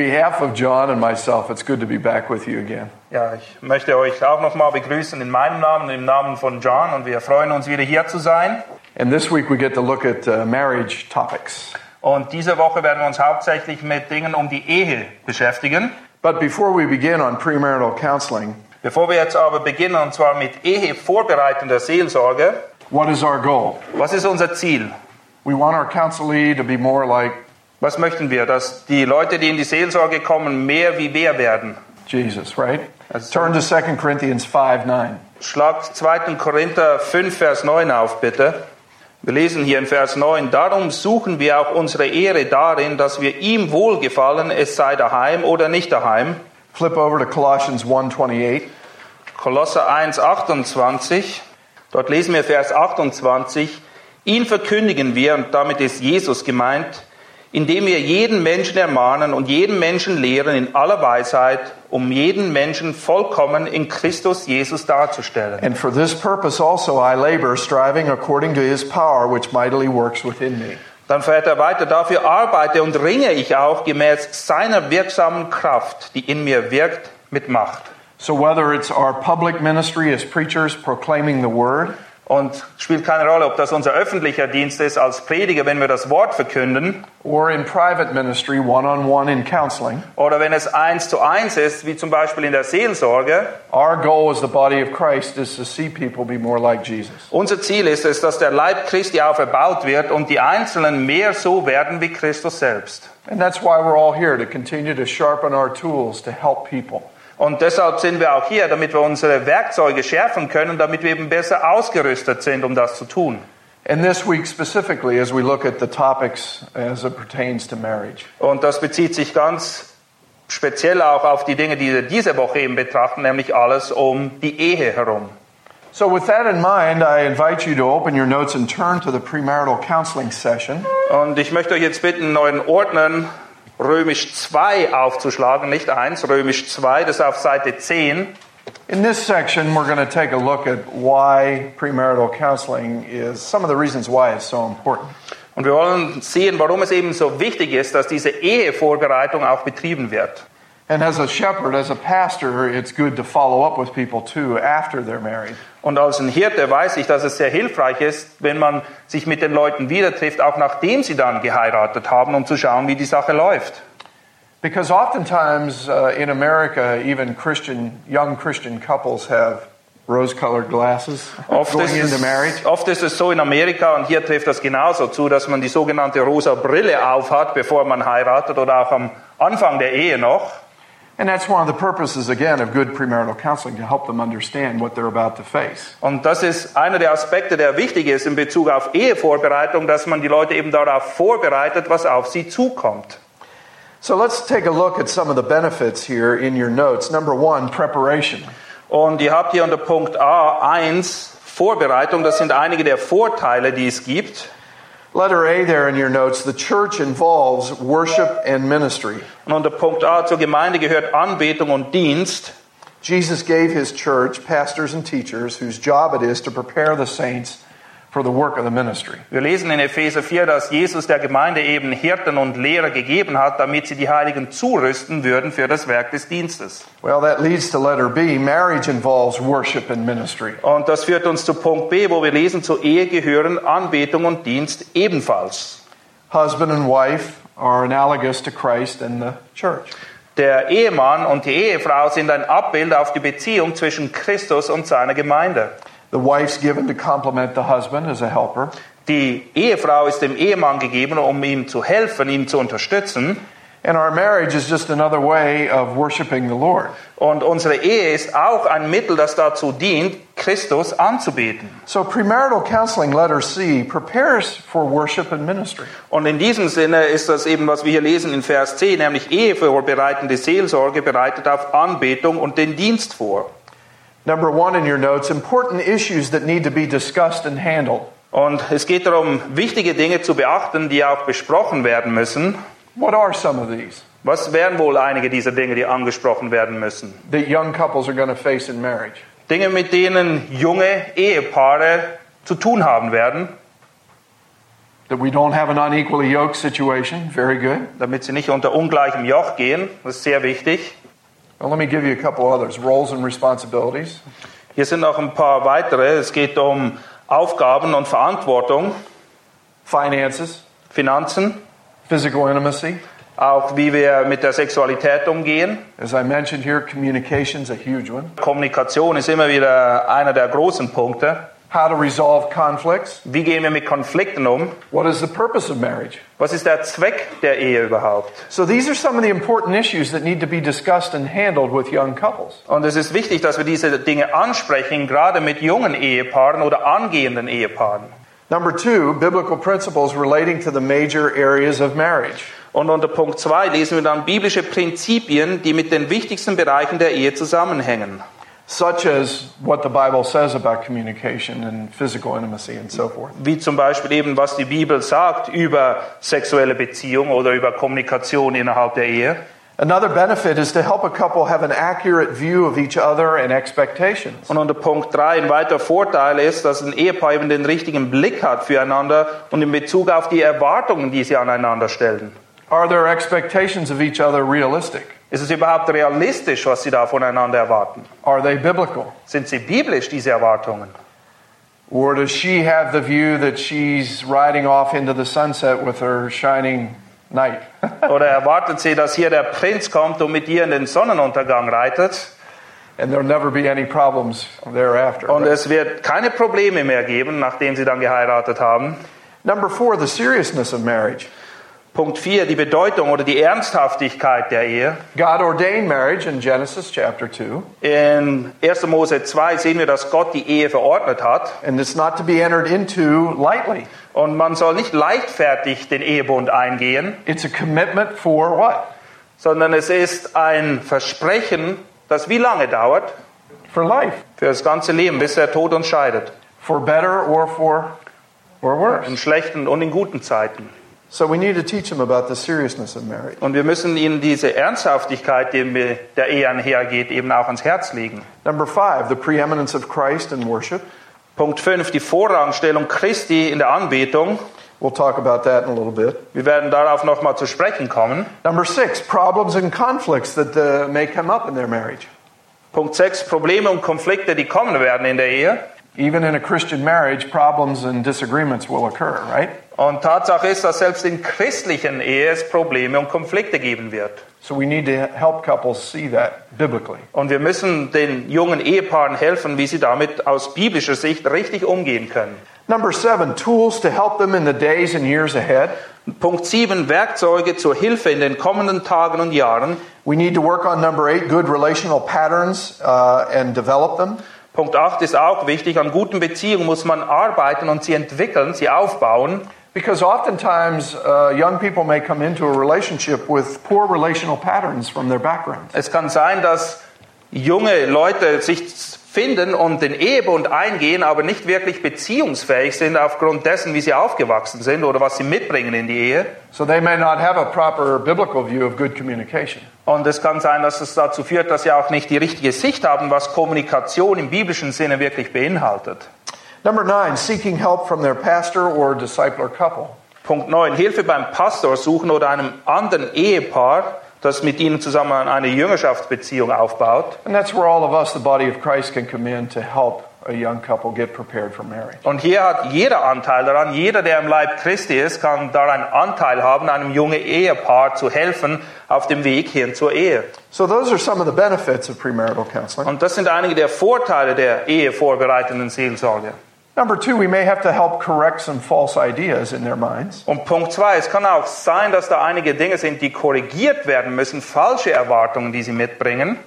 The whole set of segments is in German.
Behalf of John and myself, it's good to be back with you again. Ja, ich möchte euch auch nochmal begrüßen in meinem Namen, im Namen von John und wir freuen uns wieder hier zu sein. And this week we get to look at uh, marriage topics. Und diese Woche werden wir uns hauptsächlich mit Dingen um die Ehe beschäftigen. But before we begin on premarital counseling, Bevor wir jetzt aber beginnen, und zwar mit Ehe vorbereitender Seelsorge, what is our goal? was ist unser Ziel? We want our counselee to be more like Was möchten wir? Dass die Leute, die in die Seelsorge kommen, mehr wie wer werden? Jesus, right? That's- Turn to 2 Corinthians 5 9. Schlagt 2. Korinther 5, Vers 9 auf, bitte. Wir lesen hier in Vers 9, darum suchen wir auch unsere Ehre darin, dass wir ihm wohlgefallen, es sei daheim oder nicht daheim. Flip over to Colossians 1 28. Kolosser 1, 28. Dort lesen wir Vers 28. Ihn verkündigen wir, und damit ist Jesus gemeint, indem wir jeden Menschen ermahnen und jeden Menschen lehren in aller Weisheit, um jeden Menschen vollkommen in Christus Jesus darzustellen. And for this purpose also I labor, striving according to his power, which mightily works within me. Dann fährt er weiter, dafür arbeite und ringe ich auch gemäß seiner wirksamen Kraft, die in mir wirkt, mit Macht. So whether it's our public ministry as preachers proclaiming the word, Und spielt keine Rolle, ob das unser öffentlicher Dienst ist als Prediger, wenn wir das Wort verkünden, or in private ministry, one on one in counseling, oder wenn es eins zu eins ist, wie zum Beispiel in der Seelsorge. our goal as the body of Christ is to see people be more like Jesus. Unser Ziel ist es, dass der Leib Christi auferbaut wird und die Einzelnen mehr so werden wie Christus selbst. And that's why we're all here to continue to sharpen our tools to help people. Und deshalb sind wir auch hier, damit wir unsere Werkzeuge schärfen können, damit wir eben besser ausgerüstet sind, um das zu tun. And this week specifically, as we look at the topics as it pertains to marriage. Und das bezieht sich ganz speziell auch auf die Dinge, die wir diese Woche eben betrachten, nämlich alles um die Ehe herum. So, with that in mind, I invite you to open your notes and turn to the premarital counseling session. Und ich möchte euch jetzt bitten, euren Ordnern Römisch 2 aufzuschlagen, nicht 1, Römisch 2, das ist auf Seite 10. In this section, we're going to take a look at why premarital counseling is some of the reasons why it's so important. Und wir wollen sehen, warum es eben so wichtig ist, dass diese Ehevorbereitung auch betrieben wird. And as a shepherd, as a pastor, it's good to follow up with people too after they're married. Und als ein Hirte weiß ich, dass es sehr hilfreich ist, wenn man sich mit den Leuten wieder trifft, auch nachdem sie dann geheiratet haben, um zu schauen, wie die Sache läuft. Because oftentimes uh, in America, even Christian, young Christian couples have rose colored glasses Oft going into marriage. es, oft ist es so in Amerika, und hier trifft das genauso zu, dass man die sogenannte rosa Brille aufhat, bevor man heiratet oder auch am Anfang der Ehe noch. And that's one of the purposes, again, of good premarital counseling to help them understand what they're about to face. Und das ist einer der Aspekte, der wichtig ist in Bezug auf Ehevorbereitung, dass man die Leute eben darauf vorbereitet, was auf sie zukommt. So let's take a look at some of the benefits here in your notes. Number one, preparation. Und ihr habt hier unter Punkt A1 Vorbereitung, das sind einige der Vorteile, die es gibt. Letter A there in your notes, the church involves worship and ministry. Und unter Punkt A zur Gemeinde gehört Anbetung und Dienst. Jesus gave his church pastors and teachers whose job it is to prepare the saints for the work of the ministry. Wir lesen in Epheser 4, dass Jesus der Gemeinde eben Hirten und Lehrer gegeben hat, damit sie die Heiligen zurüsten würden für das Werk des Dienstes. Well, that leads to letter B. Marriage involves worship and ministry. Und das führt uns zu Punkt B, wo wir lesen, zur Ehe gehören Anbetung und Dienst ebenfalls. Husband and wife are analogous to Christ and the church. Der Ehemann und die Ehefrau sind ein Abbild auf die Beziehung zwischen Christus und seiner Gemeinde. The wife's given to complement the husband as a helper. Die Ehefrau ist dem Ehemann gegeben, um ihm zu helfen, ihn zu unterstützen. And our marriage is just another way of worshiping the Lord. Und unsere Ehe ist auch ein Mittel, das dazu dient, Christus anzubeten. So premarital counseling, letter C, prepares for worship and ministry. Und in diesem Sinne ist das eben, was wir hier lesen in Vers 10, nämlich Ehevorbereitende Seelsorge bereitet auf Anbetung und den Dienst vor. Number one in your notes important issues that need to be discussed and handled. Und es geht darum, wichtige Dinge zu beachten, die auch besprochen werden müssen. What are some of these Was wären wohl einige dieser Dinge, die angesprochen werden müssen? that young couples are going to face in marriage? Dinge, mit denen junge Ehepaare zu tun haben werden, That we don't have an unequally yoked situation. Very good. damit sie nicht unter ungleichem Joch gehen. Das ist sehr wichtig. Well, let me give you a couple others roles and responsibilities. Hier sind noch ein paar weitere. Es geht um Aufgaben und Verantwortung, Finances, Finanzen, physical intimacy. auch wie wir mit der Sexualität umgehen. As I mentioned here, communication's a huge one. Kommunikation ist immer wieder einer der großen Punkte. How to resolve conflicts. Wie gehen wir mit Konflikten um? What is the purpose of marriage? Was ist der Zweck der Ehe überhaupt? So these are some of the important issues that need to be discussed and handled with young couples. Und es ist wichtig, dass wir diese Dinge ansprechen, gerade mit jungen Ehepaaren oder angehenden Ehepaaren. Number two, biblical principles relating to the major areas of marriage. Und unter Punkt 2 lesen wir dann biblische Prinzipien, die mit den wichtigsten Bereichen der Ehe zusammenhängen. Such as what the Bible says about communication and physical intimacy and so forth. Wie zum Beispiel eben, was die Bibel sagt über sexuelle Beziehung oder über Kommunikation innerhalb der Ehe. Another benefit is to help a couple have an accurate view of each other and expectations. Und unter Punkt 3 ein weiterer Vorteil ist, dass ein Ehepaar eben den richtigen Blick hat füreinander und in Bezug auf die Erwartungen, die sie aneinander stellen. Are their expectations of each other realistic? Ist es überhaupt realistisch, was sie da voneinander erwarten? Are they biblical? Sind sie biblisch, diese Erwartungen? Or does she have the view that she's riding off into the sunset with her shining knight? Oder erwartet sie, dass hier der Prinz kommt und mit ihr in den Sonnenuntergang reitet and there'll never be any problems thereafter. und right? es wird keine Probleme mehr geben, nachdem sie dann geheiratet haben? Number four, the seriousness of marriage. Punkt 4, die Bedeutung oder die Ernsthaftigkeit der Ehe. God ordained marriage in Genesis chapter 2, In 1. Mose 2 sehen wir, dass Gott die Ehe verordnet hat. and it's not to be entered into lightly. Und man soll nicht leichtfertig den Ehebund eingehen, It's a commitment for what? sondern es ist ein Versprechen, das wie lange dauert? For life. Für das ganze Leben, bis der Tod uns scheidet. For better or for or In worse. schlechten und in guten Zeiten. So we need to teach them about the seriousness of marriage. Und wir müssen ihnen diese Ernsthaftigkeit, die mit der Ehe einhergeht, eben auch ans Herz legen. Number five, the preeminence of Christ in worship. Punkt 5, die Vorrangstellung Christi in der Anbetung. We'll talk about that in a little bit. Wir werden darauf nochmal zu sprechen kommen. Number six, problems and conflicts that uh, may come up in their marriage. Punkt 6, Probleme und Konflikte, die kommen werden in der Ehe. Even in a Christian marriage, problems and disagreements will occur, right? Und Tatsache ist, dass selbst in christlichen Ehe es Probleme und Konflikte geben wird. So we need to help couples see that biblically. Und wir müssen den jungen Ehepaaren helfen, wie sie damit aus biblischer Sicht richtig umgehen können. Number seven, tools to help them in the days and years ahead. Punkt 7, Werkzeuge zur Hilfe in den kommenden Tagen und Jahren. We need to work on number eight, good relational patterns uh, and develop them. Punkt 8 ist auch wichtig. An guten Beziehungen muss man arbeiten und sie entwickeln, sie aufbauen. Because oftentimes uh, young people may come into a relationship with poor relational patterns from their backgrounds. Es kann sein, dass junge Leute sich finden und den Ehebund eingehen, aber nicht wirklich beziehungsfähig sind aufgrund dessen, wie sie aufgewachsen sind oder was sie mitbringen in die Ehe. So they may not have a proper biblical view of good communication. Und es kann sein, dass es dazu führt, dass sie auch nicht die richtige Sicht haben, was Kommunikation im biblischen Sinne wirklich beinhaltet. Number nine, seeking help from their pastor or discipler couple. Punkt 9. Hilfe beim Pastor suchen oder einem anderen Ehepaar, das mit ihnen zusammen eine Jüngerschaftsbeziehung aufbaut. And that's where all of us, the body of Christ, can come in to help a young couple get prepared for marriage. Und hier hat jeder Anteil daran. Jeder, der im Leib Christi ist, kann daran Anteil haben, einem jungen Ehepaar zu helfen auf dem Weg hin zur Ehe. So those are some of the benefits of premarital counseling. Und das sind einige der Vorteile der ehevorbereitenden Seelsorge. Number two, we may have to help correct some false ideas in their minds. Und Punkt zwei, es kann auch sein, dass da einige Dinge sind, die korrigiert werden müssen, falsche Erwartungen, die sie mitbringen.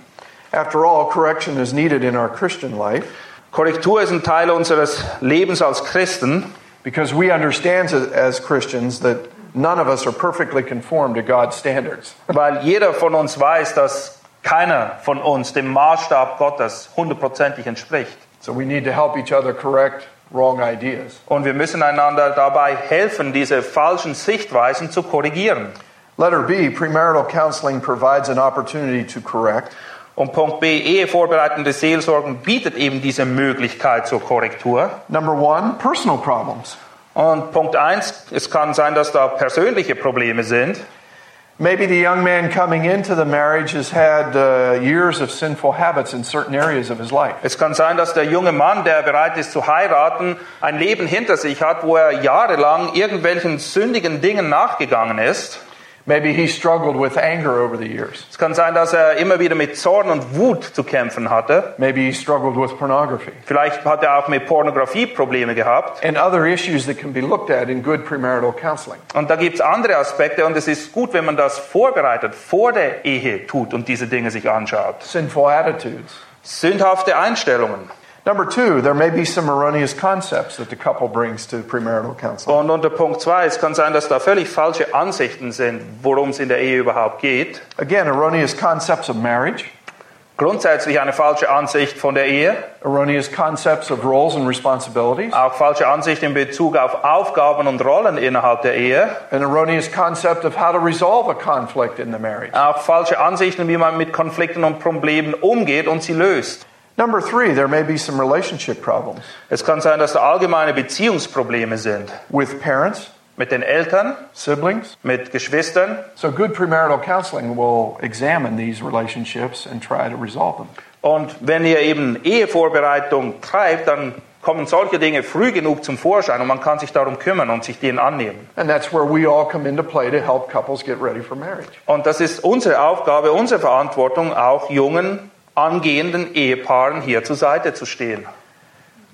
After all, correction is needed in our Christian life Korrektur ist ein Teil unseres Lebens als Christen, because we understand as- Christians that none of us are perfectly conformed to God's standards. weil jeder von uns weiß, dass keiner von uns dem Maßstab Gottes hundertprozentig entspricht. So we need to help each other correct wrong ideas. Und wir müssen einander dabei helfen, diese falschen Sichtweisen zu korrigieren. Letter B, premarital counseling provides an opportunity to correct. Und Punkt B, ehevorbereitende Seelsorgen bietet eben diese Möglichkeit zur Korrektur. Number one, personal problems. Und Punkt eins, es kann sein, dass da persönliche Probleme sind. Maybe the young man coming into the marriage has had uh, years of sinful habits in certain areas of his life. Es kann sein, dass der junge Mann, der bereit ist zu heiraten, ein Leben hinter sich hat, wo er jahrelang irgendwelchen sündigen Dingen nachgegangen ist. Maybe he struggled with anger over the years. Es kann sein, dass er immer wieder mit Zorn und Wut zu kämpfen hatte. Maybe he struggled with pornography Vielleicht hat er auch mit Pornografie Probleme gehabt. and other issues that can be looked at in good premarital counseling. Und da gibt es andere Aspekte und es ist gut, wenn man das vorbereitet, vor der Ehe tut und diese Dinge sich anschaut. Sinful attitudes. Sündhafte Einstellungen. Number two, there may be some erroneous concepts that the couple brings to premarital counseling. Und unter Punkt 2, es kann sein, dass da völlig falsche Ansichten sind, worum es in der Ehe überhaupt geht. Again, erroneous concepts of marriage, Grundsätzlich eine falsche Ansicht von der Ehe, erroneous concepts of roles and responsibilities, auch falsche Ansicht in Bezug auf Aufgaben und Rollen innerhalb der Ehe, an erroneous concept of how to resolve a conflict in the marriage. auch falsche Ansichten, wie man mit Konflikten und Problemen umgeht und sie löst. Number three, there may be some relationship problems Es kann sein, dass da allgemeine Beziehungsprobleme sind with parents, mit den Eltern, siblings. mit Geschwistern. So, good premarital counseling will examine these relationships and try to resolve them. Und wenn ihr eben Ehevorbereitung treibt, dann kommen solche Dinge früh genug zum Vorschein und man kann sich darum kümmern und sich denen annehmen. Und das ist unsere Aufgabe, unsere Verantwortung, auch jungen, angehenden Ehepaaren hier zur Seite zu stehen.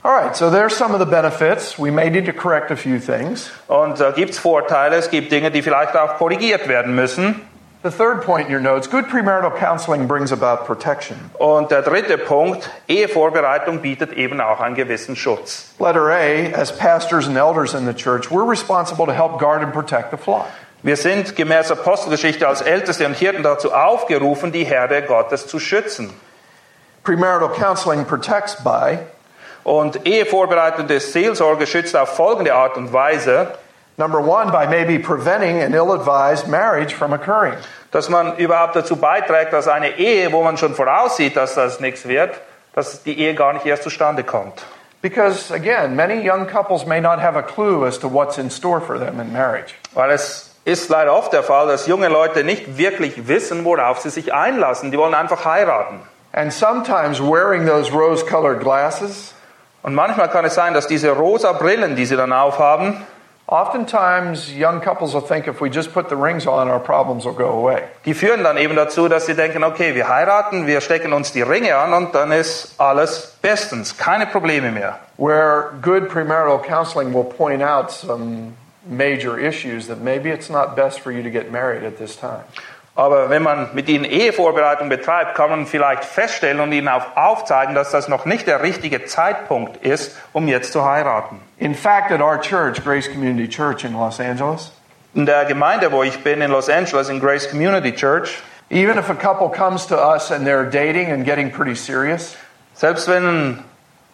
All right, so there's some of the benefits. We may need to correct a few things. Und da gibt es Vorteile, es gibt Dinge, die vielleicht auch korrigiert werden müssen. The third point in your notes good premarital counseling brings about protection. Und der dritte Punkt, Ehevorbereitung bietet eben auch einen gewissen Schutz. Letter A, as pastors and elders in the church, we're responsible to help guard and protect the flock. Wir sind gemäß Apostelgeschichte als Älteste und Hirten dazu aufgerufen, die Herde Gottes zu schützen. Premarital counseling protects by Und ehevorbereitende Seelsorge schützt auf folgende Art und Weise, number one, by maybe preventing an ill advised marriage from occurring. dass man überhaupt dazu beiträgt, dass eine Ehe, wo man schon voraussieht, dass das nichts wird, dass die Ehe gar nicht erst zustande kommt. Because, again, many young couples may not have a clue as to what's in store for them in marriage. Weil es ist leider oft der Fall, dass junge Leute nicht wirklich wissen, worauf sie sich einlassen. Die wollen einfach heiraten. And sometimes wearing those rose colored glasses, Und manchmal kann es sein, dass diese rosa Brillen, die sie dann aufhaben, oftentimes young couples will think if we just put the rings on, our problems will go away. die führen dann eben dazu, dass sie denken, okay, wir heiraten, wir stecken uns die Ringe an und dann ist alles bestens, keine Probleme mehr. Where good premarital counseling will point out some major issues that maybe it's not best for you to get married at this time. Aber wenn man mit ihnen Ehevorbereitung betreibt, kann man vielleicht feststellen und ihnen auch aufzeigen, dass das noch nicht der richtige Zeitpunkt ist, um jetzt zu heiraten. In fact, at our church, Grace Community Church in Los Angeles, In der Gemeinde, wo ich bin, in Los Angeles, in Grace Community Church, even if a couple comes to us and they're dating and getting pretty serious, selbst wenn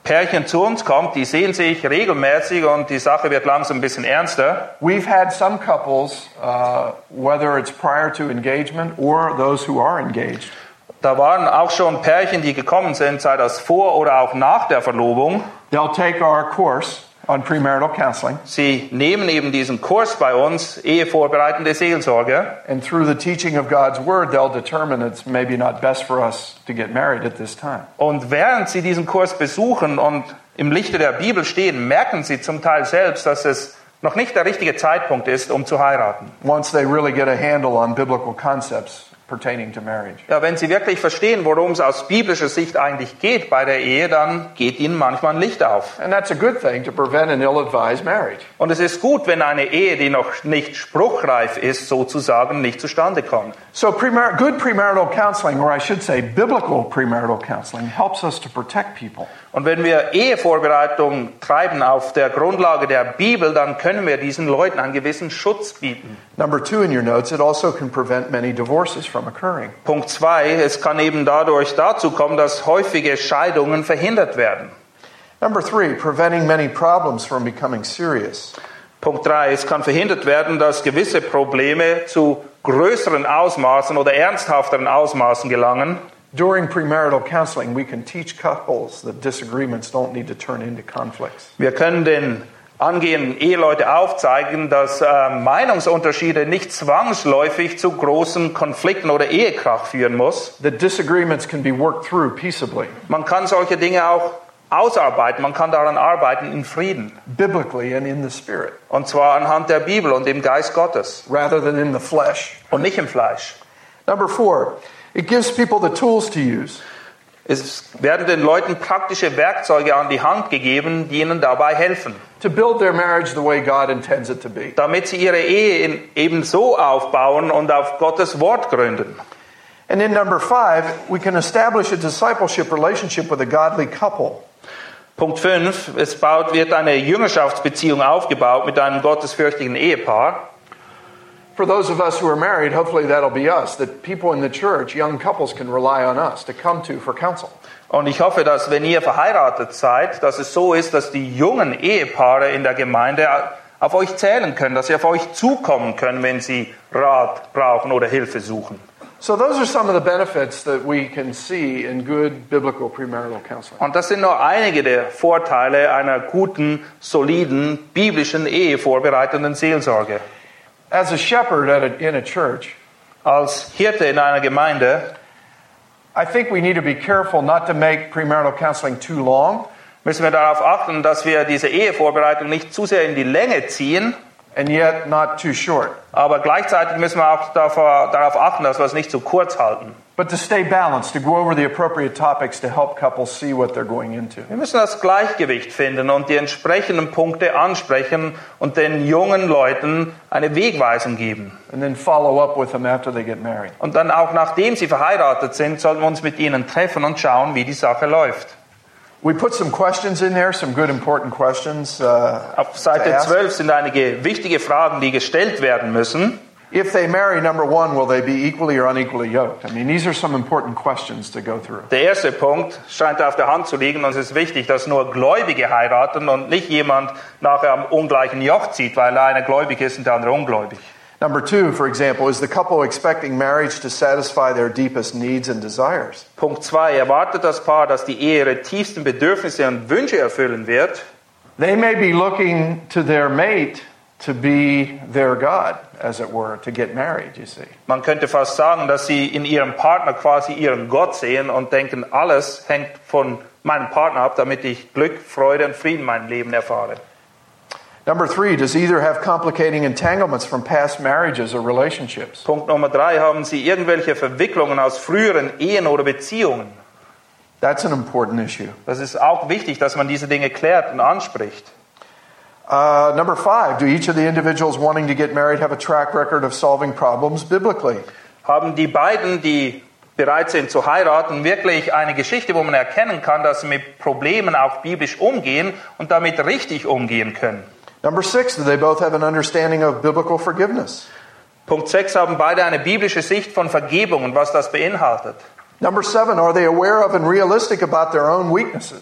Pärchen zu uns kommt, die sehen sich regelmäßig und die Sache wird langsam ein bisschen ernster. we've had some couples, uh, whether it's prior to engagement or those who are engaged, Da waren auch schon Pärchen, die gekommen sind, sei das vor oder auch nach der Verlobung. they'll take our course on premarital counseling, Sie nehmen eben diesen Kurs bei uns, Ehevorbereitende Seelsorge. and through the teaching of God's Word, they'll determine it's maybe not best for us to get married at this time. Und während sie diesen Kurs besuchen und im Lichte der Bibel stehen, merken sie zum Teil selbst, dass es noch nicht der richtige Zeitpunkt ist, um zu heiraten. Once they really get a handle on biblical concepts pertaining to marriage. Ja, wenn sie wirklich verstehen, worum es aus biblischer Sicht eigentlich geht bei der Ehe, dann geht ihnen manchmal ein Licht auf. And that's a good thing to prevent an ill advised marriage. Und es ist gut, wenn eine Ehe, die noch nicht spruchreif ist, sozusagen nicht zustande kommt. So, premar- good premarital counseling, or I should say biblical premarital counseling, helps us to protect people. Und wenn wir Ehevorbereitung treiben auf der Grundlage der Bibel, dann können wir diesen Leuten einen gewissen Schutz bieten. Number two in your notes, it also can prevent many divorces from occurring. Punkt zwei, es kann eben dadurch dazu kommen, dass häufige Scheidungen verhindert werden. Number three, preventing many problems from becoming serious. Punkt drei, es kann verhindert werden, dass gewisse Probleme zu größeren Ausmaßen oder ernsthafteren Ausmaßen gelangen. During premarital counseling, we can teach couples that disagreements don't need to turn into conflicts. Wir können den angehenden Eheleute aufzeigen, dass äh, Meinungsunterschiede nicht zwangsläufig zu großen Konflikten oder Ehekrach führen muss. That disagreements can be worked through peaceably, Man kann solche Dinge auch ausarbeiten, man kann daran arbeiten in Frieden. biblically, and in the spirit, Und zwar anhand der Bibel und dem Geist Gottes rather than in the flesh. und nicht im Fleisch. Number four, it gives people the tools to use. Es werden den Leuten praktische Werkzeuge an die Hand gegeben, die ihnen dabei helfen, to build their marriage the way God intends it to be. damit sie ihre Ehe in, eben so aufbauen und auf Gottes Wort gründen. And in number five, we can establish a discipleship relationship with a godly couple. Punkt 5. Es baut, wird eine Jüngerschaftsbeziehung aufgebaut mit einem gottesfürchtigen Ehepaar. For those of us who are married, hopefully that'll be us, that people in the church, young couples, can rely on us to come to for counsel. Und ich hoffe, dass wenn ihr verheiratet seid, dass es so ist, dass die jungen Ehepaare in der Gemeinde auf euch zählen können, dass sie auf euch zukommen können, wenn sie Rat brauchen oder Hilfe suchen. So, those are some of the benefits that we can see in good biblical premarital counseling. Und das sind nur einige der Vorteile einer guten, soliden, biblischen, ehevorbereitenden Seelsorge. As a shepherd at a, in a church, Als Hirte in einer Gemeinde I think we need to be careful not to make premarital counseling too long. müssen wir darauf achten, dass wir diese Ehevorbereitung nicht zu sehr in die Länge ziehen, and yet not too short, aber gleichzeitig müssen wir auch darauf achten, dass wir es nicht zu kurz halten. but to stay balanced, to go over the appropriate topics to help couples see what they're going into. Wir müssen das Gleichgewicht finden und die entsprechenden Punkte ansprechen und den jungen Leuten eine Wegweisung geben. And then follow up with them after they get married. Und dann auch nachdem sie verheiratet sind, sollten wir uns mit ihnen treffen und schauen, wie die Sache läuft. We put some questions in there, some good important questions. Uh, Auf Seite ask. 12 sind einige wichtige Fragen, die gestellt werden müssen. If they marry, number one, will they be equally or unequally yoked? I mean, these are some important questions to go through. Der erste Punkt scheint auf der Hand zu liegen und es ist wichtig, dass nur Gläubige heiraten und nicht jemand nachher am ungleichen Joch zieht, weil einer gläubig ist und der andere ungläubig. Number two, for example, is the couple expecting marriage to satisfy their deepest needs and desires? Punkt 2. Erwartet das Paar, dass die Ehe ihre tiefsten Bedürfnisse und Wünsche erfüllen wird? They may be looking to their mate to be their God, as it were, to get married, you see. Man könnte fast sagen, dass sie in ihrem Partner quasi ihren Gott sehen und denken, alles hängt von meinem Partner ab, damit ich Glück, Freude und Frieden in meinem Leben erfahre. Number three, does either have complicating entanglements from past marriages or relationships? Punkt Nummer 3. Haben sie irgendwelche Verwicklungen aus früheren Ehen oder Beziehungen? That's an important issue. Das ist auch wichtig, dass man diese Dinge klärt und anspricht. Uh, number five, do each of the individuals wanting to get married have a track record of solving problems biblically? Haben die beiden, die bereit sind zu heiraten, wirklich eine Geschichte, wo man erkennen kann, dass sie mit Problemen auch biblisch umgehen und damit richtig umgehen können? Number six, do they both have an understanding of biblical forgiveness? Punkt 6 haben beide eine biblische Sicht von Vergebung und was das beinhaltet. Number seven, are they aware of and realistic about their own weaknesses?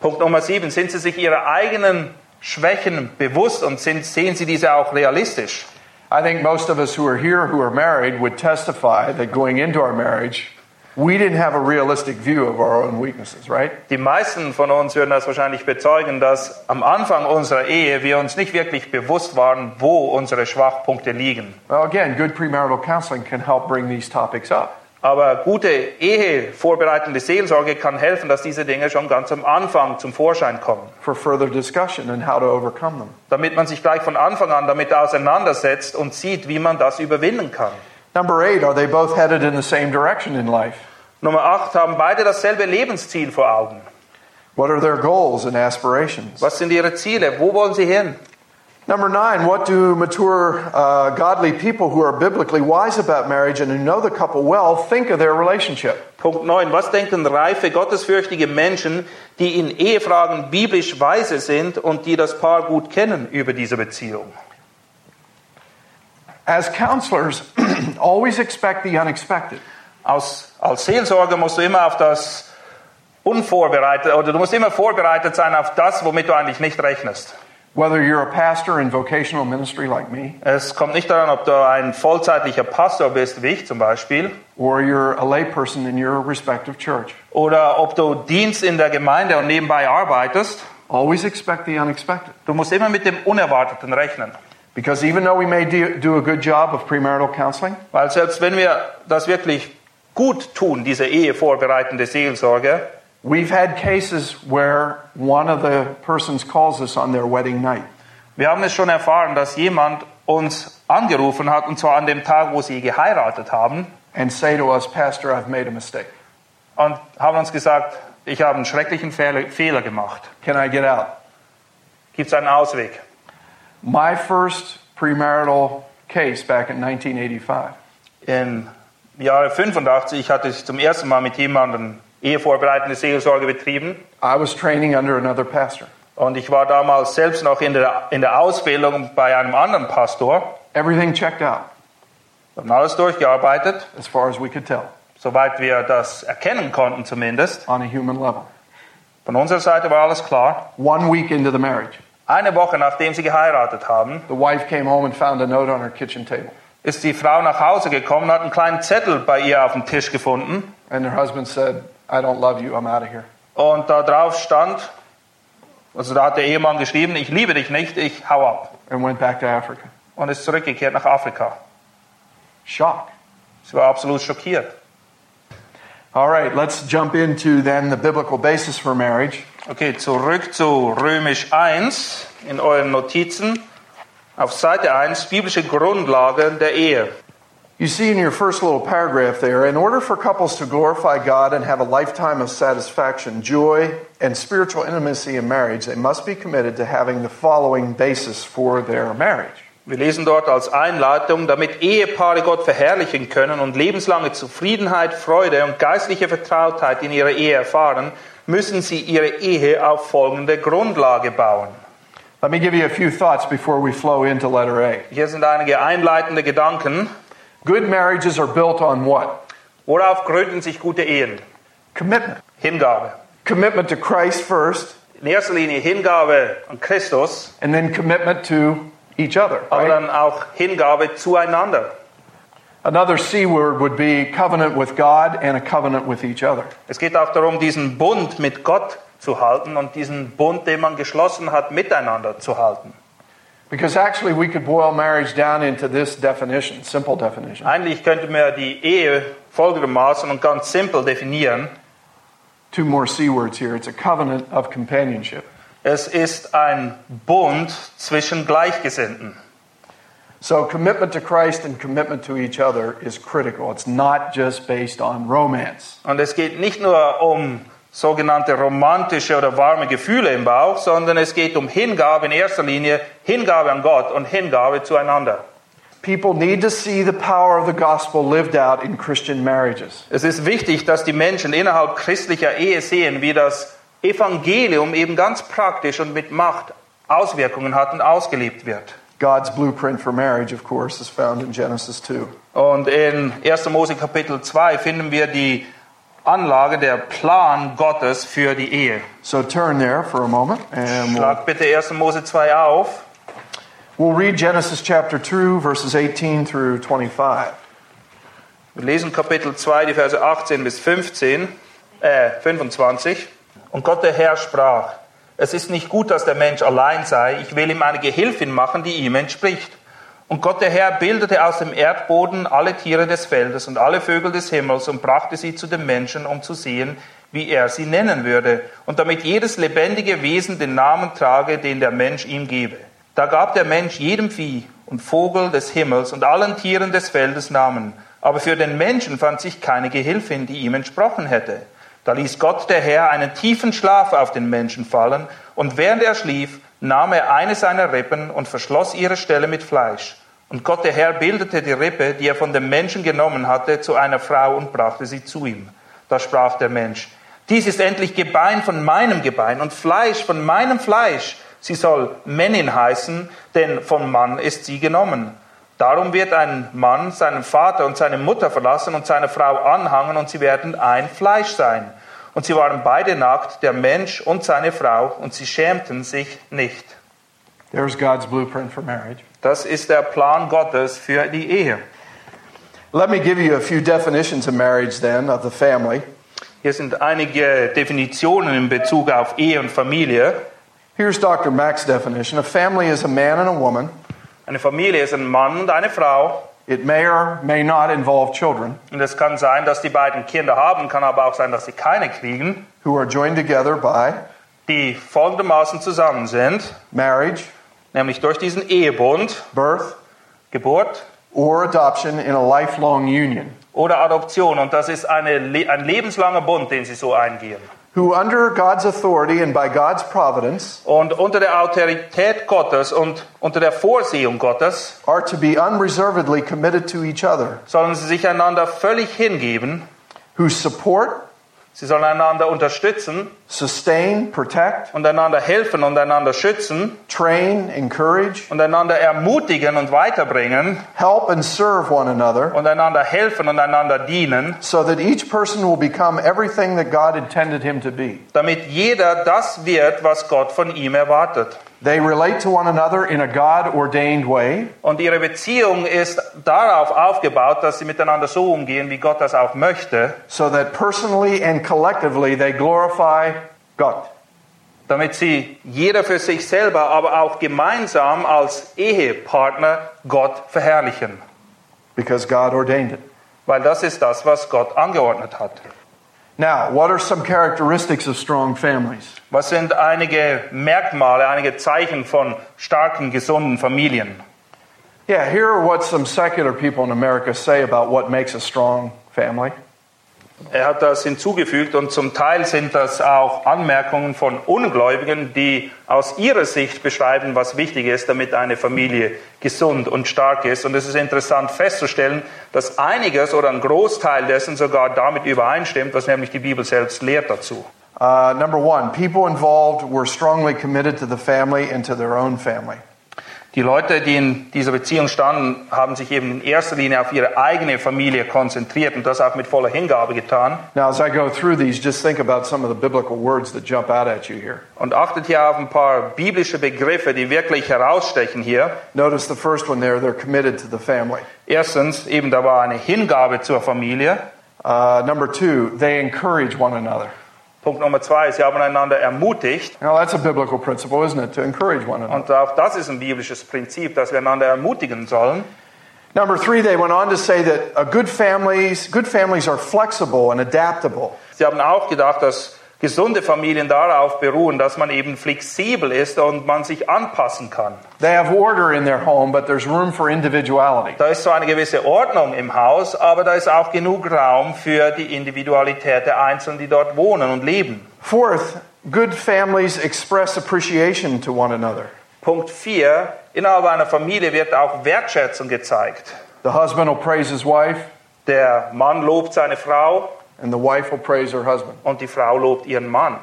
Punkt Nummer 7, sind sie sich ihrer eigenen Schwächen bewusst und sind, sehen sie diese auch realistisch? I think most of us who are here who are married would testify that going into our marriage, we didn't have a realistic view of our own weaknesses, right? Die meisten von uns würden das wahrscheinlich bezeugen, dass am Anfang unserer Ehe wir uns nicht wirklich bewusst waren, wo unsere Schwachpunkte liegen. Well, again, good premarital counseling can help bring these topics up. Aber gute Ehe vorbereitende Seelsorge kann helfen, dass diese Dinge schon ganz am Anfang zum Vorschein kommen. for further discussion and how to overcome them. Damit man sich gleich von Anfang an damit auseinandersetzt und sieht, wie man das überwinden kann. Number eight, are they both headed in the same direction in life? Nummer 8 haben beide dasselbe Lebensziel vor Augen. What are their goals and aspirations? Was sind ihre Ziele? Wo wollen sie hin? Number nine, what do mature, uh, godly people who are biblically wise about marriage and who know the couple well think of their relationship? Punkt 9. Was denken reife, gottesfürchtige Menschen, die in Ehefragen biblisch weise sind und die das Paar gut kennen über diese Beziehung? As counselors, always expect the unexpected. Aus, als Seelsorger musst du immer auf das unvorbereitet, oder du musst immer vorbereitet sein auf das, womit du eigentlich nicht rechnest. Whether you're a pastor in vocational ministry like me, Es kommt nicht daran, ob du ein vollzeitlicher Pastor bist, wie ich zum Beispiel, or you're a layperson in your respective church, oder ob du Dienst in der Gemeinde und nebenbei arbeitest. always expect the unexpected. Du musst immer mit dem Unerwarteten rechnen. Because even though we may do, a good job of premarital counseling, Weil selbst wenn wir das wirklich gut tun, diese ehevorbereitende Seelsorge, we've had cases where one of the persons calls us on their wedding night. wir haben es schon erfahren, dass jemand uns angerufen hat, und zwar an dem Tag, wo sie geheiratet haben, and say to us, Pastor, I've made a mistake. und haben uns gesagt, ich habe einen schrecklichen Fehler, gemacht. Can I get out? Gibt es einen Ausweg? My first premarital case back in 1985. Im Jahre 85 hatte ich zum ersten Mal mit jemandem ehevorbereitende Seelsorge betrieben. I was training under another pastor. Und ich war damals selbst noch in der, in der Ausbildung bei einem anderen Pastor. Everything checked out, Wir haben alles durchgearbeitet, as far as we could tell, soweit wir das erkennen konnten zumindest. on a human level. Von unserer Seite war alles klar. One week into the marriage, Eine Woche nachdem sie geheiratet haben, the wife came home and found a note on her kitchen table. ist die Frau nach Hause gekommen, hat einen kleinen Zettel bei ihr auf dem Tisch gefunden. And her husband said, I don't love you, I'm out of here. Und da drauf stand, also da hat der Ehemann geschrieben, ich liebe dich nicht, ich hau ab. And went back to Africa. Und ist zurückgekehrt nach Afrika. Shock. Sie war absolut schockiert. All right, let's jump into then the biblical basis for marriage. Okay, zurück zu Römisch 1 in euren Notizen. Auf Seite 1, biblische Grundlagen der Ehe. You see in your first little paragraph there, in order for couples to glorify God and have a lifetime of satisfaction, joy, and spiritual intimacy in marriage, they must be committed to having the following basis for their marriage. Wir lesen dort als Einleitung, damit Ehepaare Gott verherrlichen können und lebenslange Zufriedenheit, Freude und geistliche Vertrautheit in ihrer Ehe erfahren, müssen sie ihre Ehe auf folgende Grundlage bauen. Let me give you a few thoughts before we flow into letter A. Hier sind einige einleitende Gedanken. Good marriages are built on what? Worauf gründen sich gute Ehen? Commitment. Hingabe. Commitment to Christ first, In erster Linie Hingabe an Christus, and then commitment to each other. aber right? dann auch Hingabe zueinander. Another C word would be covenant with God and a covenant with each other. Es geht auch darum, diesen Bund mit Gott zu halten und diesen Bund, den man geschlossen hat, miteinander zu halten. Because actually, we could boil marriage down into this definition, simple definition. Eigentlich könnte man die Ehe folgendermaßen und ganz simpel definieren. Two more C words here. It's a covenant of companionship. Es ist ein Bund zwischen Gleichgesinnten. So, commitment to Christ and commitment to each other is critical. It's not just based on romance. Und es geht nicht nur um sogenannte romantische oder warme Gefühle im Bauch, sondern es geht um Hingabe in erster Linie, Hingabe an Gott und Hingabe zueinander. People need to see the power of the gospel lived out in Christian marriages. Es ist wichtig, dass die Menschen innerhalb christlicher Ehe sehen, wie das Evangelium eben ganz praktisch und mit Macht Auswirkungen hat und ausgelebt wird. God's blueprint for marriage, of course, is found in Genesis 2. Und in 1. Mose Kapitel 2 finden wir die Anlage, der Plan Gottes für die Ehe. So turn there for a moment and we'll, Schlag bitte 1. Mose 2 auf. we'll read Genesis chapter 2, verses 18 through 25. Wir lesen Kapitel 2, die Verse 18 bis 15, äh, 25. Und Gott der Herr sprach, es ist nicht gut, dass der Mensch allein sei, ich will ihm eine Gehilfin machen, die ihm entspricht. Und Gott der Herr bildete aus dem Erdboden alle Tiere des Feldes und alle Vögel des Himmels und brachte sie zu dem Menschen, um zu sehen, wie er sie nennen würde, und damit jedes lebendige Wesen den Namen trage, den der Mensch ihm gebe. Da gab der Mensch jedem Vieh und Vogel des Himmels und allen Tieren des Feldes Namen, aber für den Menschen fand sich keine Gehilfin, die ihm entsprochen hätte. Da ließ Gott der Herr einen tiefen Schlaf auf den Menschen fallen, und während er schlief, nahm er eine seiner Rippen und verschloss ihre Stelle mit Fleisch. Und Gott der Herr bildete die Rippe, die er von dem Menschen genommen hatte, zu einer Frau und brachte sie zu ihm. Da sprach der Mensch, dies ist endlich Gebein von meinem Gebein und Fleisch von meinem Fleisch. Sie soll Männin heißen, denn vom Mann ist sie genommen. Darum wird ein Mann seinen Vater und seine Mutter verlassen und seine Frau anhangen und sie werden ein Fleisch sein. Und sie waren beide nackt, der Mensch und seine Frau, und sie schämten sich nicht. There's God's blueprint for marriage. Das ist der Plan Gottes für die Ehe. Let me give you a few definitions of marriage then, of the family. Hier sind einige Definitionen in Bezug auf Ehe und Familie. Here's Dr. Mack's definition A family is a man and a woman. Eine Familie ist ein Mann und eine Frau. It may or may not involve children Und es kann sein, dass die beiden Kinder haben, kann aber auch sein, dass sie keine kriegen, who are joined together by die folgendermaßen zusammen sind, marriage, nämlich durch diesen Ehebund, birth, Geburt or adoption in a lifelong union, oder Adoption. Und das ist eine, ein lebenslanger Bund, den sie so eingehen. Who under God's authority and by God's providence Und unter der Autorität Gottes und unter der Vorsehung Gottes are to be unreservedly committed to each other, sollen sie sich einander völlig hingeben. who support, Sie sollen einander unterstützen sustain, protect, und einander helfen und einander schützen train, encourage, und einander ermutigen und weiterbringen help, and serve one another und einander helfen und einander dienen, so that each person will become everything that God intended him to be. damit jeder das wird, was Gott von ihm erwartet. They relate to one another in a God ordained way, Und ihre Beziehung ist darauf aufgebaut, dass sie miteinander so umgehen, wie Gott das auch möchte, so that personally and collectively they glorify God. damit sie jeder für sich selber, aber auch gemeinsam als Ehepartner Gott verherrlichen. because God ordained it. Weil das ist das, was Gott angeordnet hat. Now, what are some characteristics of strong families? Was sind einige Merkmale, einige Zeichen von starken, gesunden Familien? Yeah, here are what some secular people in America say about what makes a strong family. Er hat das hinzugefügt und zum Teil sind das auch Anmerkungen von Ungläubigen, die aus ihrer Sicht beschreiben, was wichtig ist, damit eine Familie gesund und stark ist. Und es ist interessant festzustellen, dass einiges oder ein Großteil dessen sogar damit übereinstimmt, was nämlich die Bibel selbst lehrt dazu. Uh, number one, people involved were strongly committed to the family and to their own family. Die Leute, die in dieser Beziehung standen, haben sich eben in erster Linie auf ihre eigene Familie konzentriert und das auch mit voller Hingabe getan. Now, as I go through these, just think about some of the biblical words that jump out at you here. Und achtet hier auf ein paar biblische Begriffe, die wirklich herausstechen hier. Notice the first one there, they're committed to the family. Erstens, eben da war eine Hingabe zur Familie. Uh, number two, they encourage one another. Punkt Nummer zwei, sie haben einander ermutigt. Now, that's a biblical principle, isn't it? To encourage one another. Und auch das ist ein biblisches Prinzip, dass wir einander ermutigen sollen. Number three, they went on to say that good families, good families are flexible and adaptable. Sie haben auch gedacht, dass gesunde Familien darauf beruhen, dass man eben flexibel ist und man sich anpassen kann. They have order in their home, but there's room for individuality. Da ist so eine gewisse Ordnung im Haus, aber da ist auch genug Raum für die Individualität der Einzelnen, die dort wohnen und leben. Fourth, good families express appreciation to one another. Punkt 4. Innerhalb einer Familie wird auch Wertschätzung gezeigt. The husband will praise his wife, Der Mann lobt seine Frau and the wife will praise her husband. und die Frau lobt ihren Mann.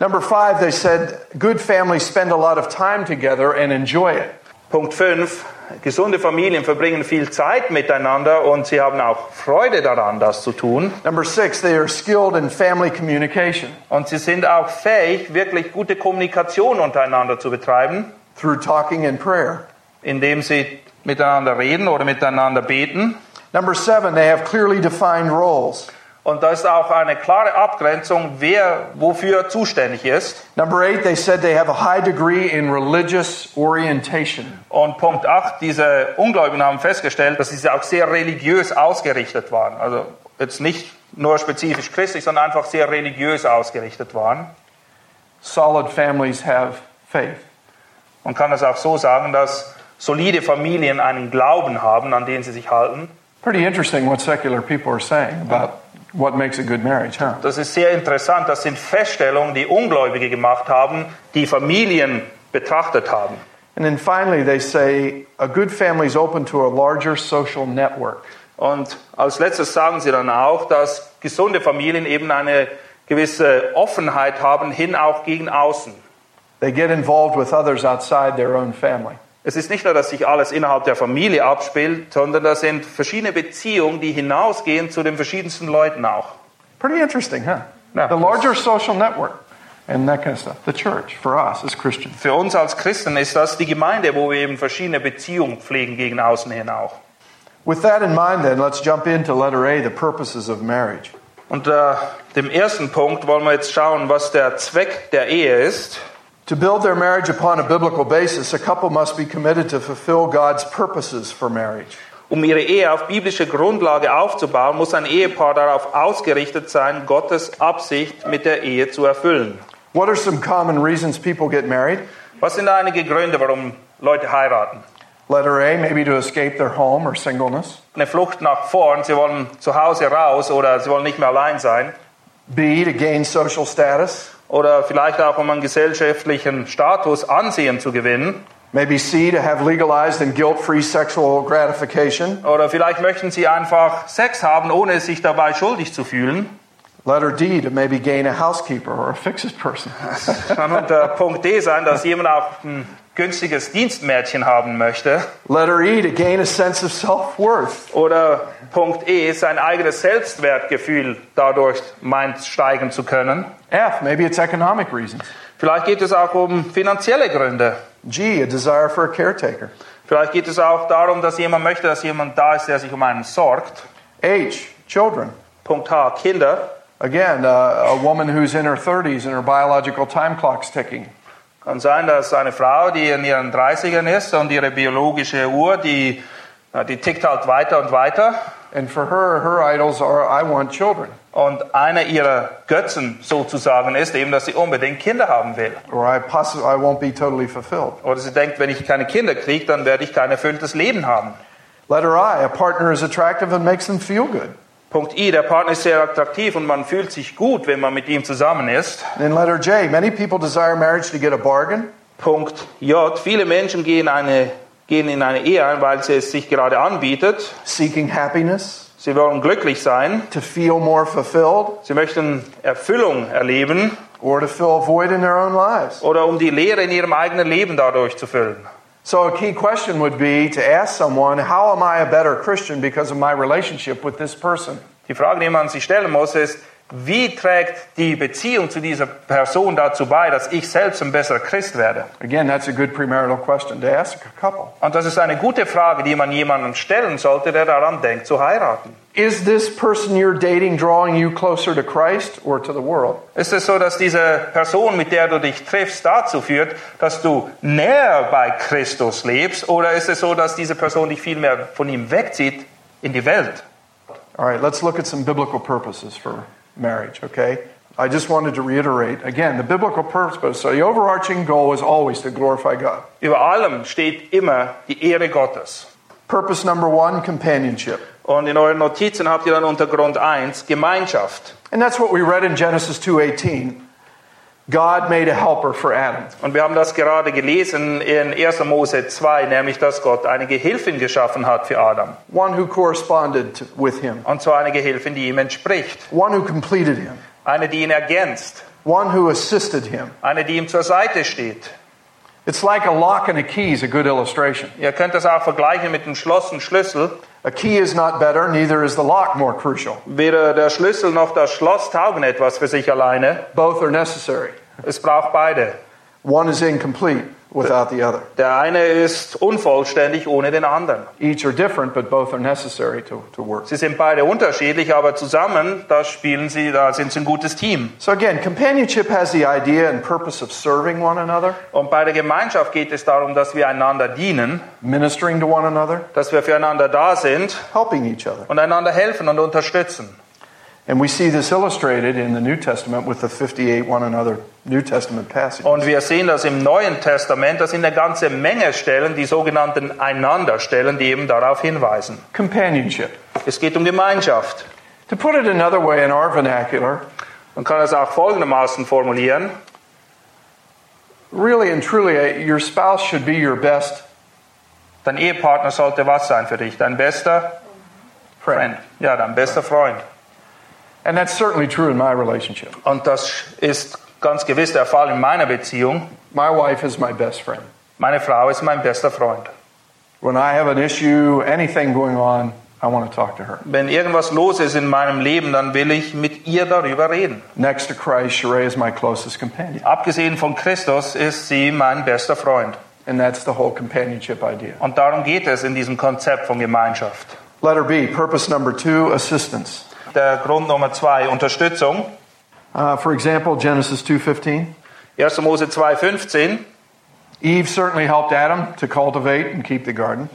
Number five, they said good families spend a lot of time together and enjoy it. Punkt 5. Gesunde Familien verbringen viel Zeit miteinander und sie haben auch Freude daran, das zu tun. Number six, they are skilled in family communication Und sie sind auch fähig, wirklich gute Kommunikation untereinander zu betreiben, through talking and prayer. indem sie miteinander reden oder miteinander beten. Number seven, they have clearly defined roles. Und da ist auch eine klare Abgrenzung, wer wofür zuständig ist. Number eight, they said they have a high degree in religious orientation. Und Punkt 8, diese Ungläubigen haben festgestellt, dass sie auch sehr religiös ausgerichtet waren. Also jetzt nicht nur spezifisch christlich, sondern einfach sehr religiös ausgerichtet waren. Solid families have faith. Man kann es auch so sagen, dass solide Familien einen Glauben haben, an den sie sich halten. Pretty interesting what secular people are saying about what makes a good marriage, huh? Das ist sehr interessant. Das sind Feststellungen, die Ungläubige gemacht haben, die Familien betrachtet haben. And then finally, they say a good family is open to a larger social network. Und als letztes sagen sie dann auch, dass gesunde Familien eben eine gewisse Offenheit haben, hin auch gegen außen. They get involved with others outside their own family. Es ist nicht nur, dass sich alles innerhalb der Familie abspielt, sondern das sind verschiedene Beziehungen, die hinausgehen zu den verschiedensten Leuten auch. Pretty interesting, huh? Yeah. The larger social network and that kind of stuff. The church for us as Christians. Für uns als Christen ist das die Gemeinde, wo wir eben verschiedene Beziehungen pflegen gegen außen hin auch. With that in mind, then, let's jump into letter A, the purposes of marriage. Und äh, dem ersten Punkt wollen wir jetzt schauen, was der Zweck der Ehe ist. To build their marriage upon a biblical basis, a couple must be committed to fulfill God's purposes for marriage. Um ihre Ehe auf biblische Grundlage aufzubauen, muss ein Ehepaar darauf ausgerichtet sein, Gottes Absicht mit der Ehe zu erfüllen. What are some common reasons people get married? Was sind einige Gründe, warum Leute heiraten? Letter A, maybe to escape their home or singleness. Eine Flucht nach vorn, sie wollen zu Hause raus oder sie wollen nicht mehr allein sein. B, to gain social status. Oder vielleicht auch, um einen gesellschaftlichen Status, Ansehen zu gewinnen. Maybe C, to have legalized and guilt free sexual gratification. Oder vielleicht möchten sie einfach Sex haben, ohne sich dabei schuldig zu fühlen. Letter D, to maybe gain a housekeeper or a fixes person. Kann unter Punkt D sein, dass jemand auch ein günstiges Dienstmädchen haben möchte. Letter E, to gain a sense of self worth. Oder Punkt E, sein eigenes Selbstwertgefühl dadurch meint steigen zu können. F, maybe it's economic reasons. Vielleicht geht es auch um finanzielle Gründe. G, a desire for a caretaker. Vielleicht geht es auch darum, dass jemand möchte, dass jemand da ist, der sich um einen sorgt. H, children. Punkt H, Kinder. Again, uh, a woman who's in her 30s and her biological time clock's ticking. Kann sein, dass eine Frau, die in ihren 30ern ist und ihre biologische Uhr, die, die tickt halt weiter und weiter. And for her, her idols are, I want children. Und einer ihrer Götzen sozusagen ist eben, dass sie unbedingt Kinder haben will. Or I, possi- I won't be totally fulfilled. Oder sie denkt, wenn ich keine Kinder kriege, dann werde ich kein erfülltes Leben haben. Letter I, a partner is attractive and makes them feel good. Punkt I, der Partner ist sehr attraktiv und man fühlt sich gut, wenn man mit ihm zusammen ist. In letter J, many people desire marriage to get a bargain, Punkt J, viele Menschen gehen, eine, gehen in eine Ehe ein, weil sie es sich gerade anbietet. seeking happiness, Sie wollen glücklich sein, to feel more fulfilled, sie möchten Erfüllung erleben or to fill a void in their own lives. oder um die Leere in ihrem eigenen Leben dadurch zu füllen. So a key question would be to ask someone, how am I a better Christian because of my relationship with this person? Die Frage, die man sich stellen muss, ist, wie trägt die Beziehung zu dieser Person dazu bei, dass ich selbst ein besserer Christ werde? Again, that's a good premarital question to ask a couple. Und das ist eine gute Frage, die man jemandem stellen sollte, der daran denkt, zu heiraten. Is this person you're dating drawing you closer to Christ or to the world? Ist es so, dass diese Person, mit der du dich triffst, dazu führt, dass du näher bei Christus lebst? Oder ist es so, dass diese Person dich viel mehr von ihm wegzieht in die Welt? All right, let's look at some biblical purposes for marriage, okay? I just wanted to reiterate again the biblical purpose. So the overarching goal is always to glorify God. Über allem steht immer die Ehre Gottes. Purpose number one companionship. Und in euren Notizen habt ihr dann unter Grund 1 Gemeinschaft. And that's what we read in Genesis 2:18. God made a helper for Adam. Und wir haben das gerade gelesen in 1. Mose 2, nämlich dass Gott eine Gehilfin geschaffen hat für Adam. One who corresponded with him, Und zwar eine Gehilfin, die ihm entspricht. one who completed him, Eine, die ihn ergänzt. one who assisted him. Eine, die ihm zur Seite steht. It's like a lock and a key is a good illustration. Ihr könnt das auch vergleichen mit einem Schloss und Schlüssel. A key is not better, neither is the lock more crucial. Weder der Schlüssel noch das Schloss taugen etwas für sich alleine. Both are necessary. Es braucht beide. One is incomplete without the other. Der eine ist unvollständig ohne den anderen. Each are different, but both are necessary to, to work. Sie sind beide unterschiedlich, aber zusammen, da spielen sie, da sind sie ein gutes Team. So again, companionship has the idea and purpose of serving one another, Und bei der Gemeinschaft geht es darum, dass wir einander dienen, ministering to one another, dass wir füreinander da sind helping each other. und einander helfen und unterstützen. Und wir sehen das im Neuen Testament, das sind eine ganze Menge Stellen, die sogenannten Einanderstellen, die eben darauf hinweisen. Companionship. Es geht um Gemeinschaft. To put it another way in our vernacular, Man kann es auch folgendermaßen formulieren. really and truly, uh, your spouse should be your best Dein Ehepartner sollte was sein für dich? Dein bester friend. Freund. Ja, dein bester Freund. And that's certainly true in my relationship. Und das ist ganz gewiss der Fall in meiner Beziehung. My wife is my best friend. Meine Frau ist mein bester Freund. When I have an issue, anything going on, I want to talk to her. Wenn irgendwas los ist in meinem Leben, dann will ich mit ihr darüber reden. Next to Christ, Sheree is my closest companion. Abgesehen von Christus ist sie mein bester Freund. And that's the whole companionship idea. Und darum geht es in diesem Konzept von Gemeinschaft. Letter B, purpose number two, assistance. Der Grund Nummer zwei, Unterstützung. Uh, for example, Genesis 2.15. 1. Mose 2,15. Eve certainly helped Adam to cultivate and keep the garden.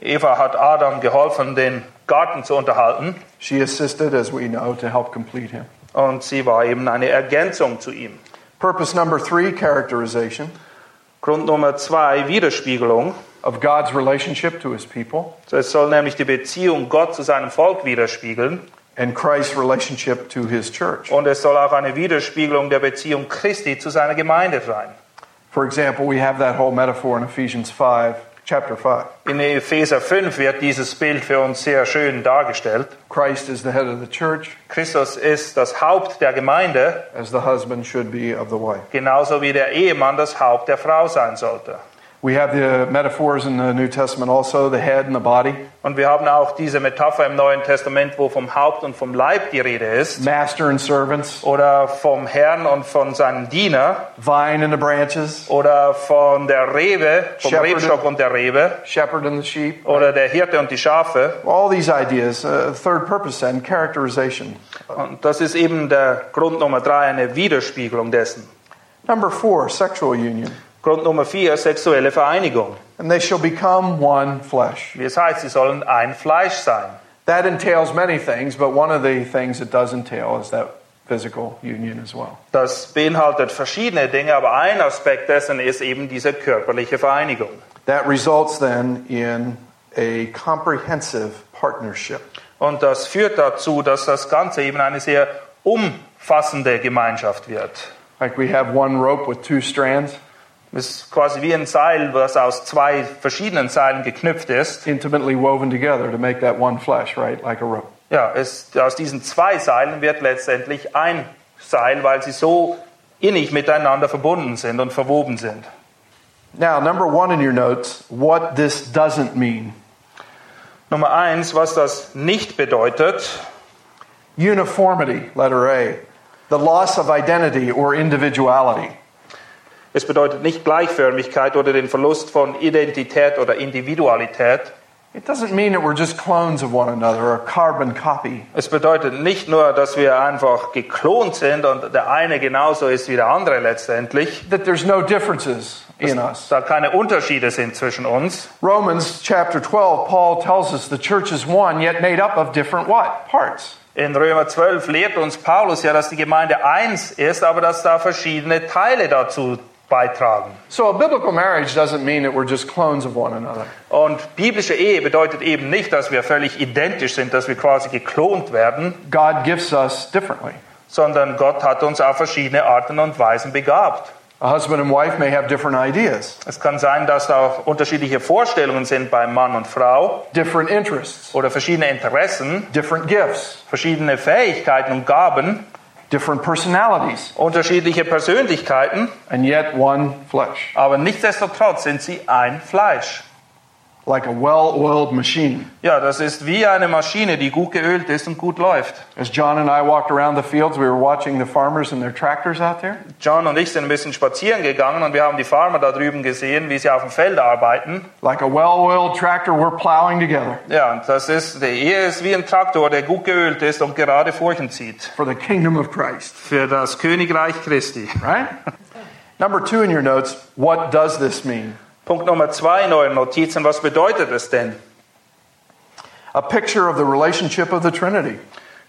Eva hat Adam geholfen, den Garten zu unterhalten. She assisted, as we know, to help complete him. Und sie war eben eine Ergänzung zu ihm. Purpose number three, characterization Grund Nummer zwei, Widerspiegelung. of God's relationship to his people So, Es soll nämlich die Beziehung Gott zu seinem Volk widerspiegeln. And Christ's relationship to his church. Und es soll auch eine Widerspiegelung der Beziehung Christi zu seiner Gemeinde sein. For example, we have that whole metaphor in Ephesians 5, chapter 5. In Epheser 5 wird dieses Bild für uns sehr schön dargestellt. Christ is the head of the church, Christus ist das Haupt der Gemeinde, as the husband should be of the wife. genauso wie der Ehemann das Haupt der Frau sein sollte. We have the metaphors in the New Testament also, the head and the body, Und wir haben auch diese Metapher im Neuen Testament, wo vom Haupt und vom Leib die Rede ist. master and servants, Oder vom Herrn und von seinem Diener. vine and the branches, Oder von der Rebe, vom Shepherd. Rebstock und der Rebe. shepherd and the sheep. Oder der Hirte und die Schafe. All these ideas, uh, third purpose then, characterization. Und das ist eben der Grund Nummer drei, eine Widerspiegelung dessen. Number four, sexual union. Grund Nummer vier, sexuelle Vereinigung. And they shall become one flesh. Wie es heißt, sie sollen ein Fleisch sein. That entails many things, but one of the things it does entail is that physical union as well. Das beinhaltet verschiedene Dinge, aber ein Aspekt dessen ist eben diese körperliche Vereinigung. That results then in a comprehensive partnership. Und das führt dazu, dass das Ganze eben eine sehr umfassende Gemeinschaft wird. Like we have one rope with two strands, Es ist quasi wie ein Seil, das aus zwei verschiedenen Seilen geknüpft ist. intimately woven together to make that one flesh, right? Like a rope. Ja, es, aus diesen zwei Seilen wird letztendlich ein Seil, weil sie so innig miteinander verbunden sind und verwoben sind. Now, number one in your notes, what this doesn't mean. Nummer eins, was das nicht bedeutet, Uniformity, letter A. The loss of identity or individuality. Es bedeutet nicht Gleichförmigkeit oder den Verlust von Identität oder Individualität. It doesn't mean that we're just clones of one another or a carbon copy. Es bedeutet nicht nur, dass wir einfach geklont sind und der eine genauso ist wie der andere letztendlich, That there's no differences in dass us. da keine Unterschiede sind zwischen uns. Romans chapter 12, Paul tells us the church is one, yet made up of different what? Parts. In Römer 12 lehrt uns Paulus ja, dass die Gemeinde eins ist, aber dass da verschiedene Teile dazu beitragen. So a biblical marriage doesn't mean that we're just clones of one another. Und biblische Ehe bedeutet eben nicht, dass wir völlig identisch sind, dass wir quasi geklont werden, God gifts us differently. sondern Gott hat uns auf verschiedene Arten und Weisen begabt. A husband and wife may have different ideas, Es kann sein, dass da auch unterschiedliche Vorstellungen sind bei Mann und Frau different interests, oder verschiedene Interessen, different gifts, verschiedene Fähigkeiten und Gaben, different personalities, unterschiedliche Persönlichkeiten, and yet one flesh, aber nichtsdestotrotz sind sie ein Fleisch. Like a well oiled machine. Ja, das ist wie eine Maschine, die gut geölt ist und gut läuft. As John and I walked around the fields, we were watching the farmers and their tractors out there. John und ich sind ein bisschen spazieren gegangen und wir haben die Farmer da drüben gesehen, wie sie auf dem Feld arbeiten. Like a well oiled tractor, we're plowing together Ja, und das ist, Ehe ist wie ein Traktor, der gut geölt ist und gerade Furchen zieht. for the kingdom of Christ, Für das Königreich Christi. right? Number two in your notes, what does this mean? Punkt Nummer zwei in euren Notizen, was bedeutet es denn? A picture of the relationship of the Trinity.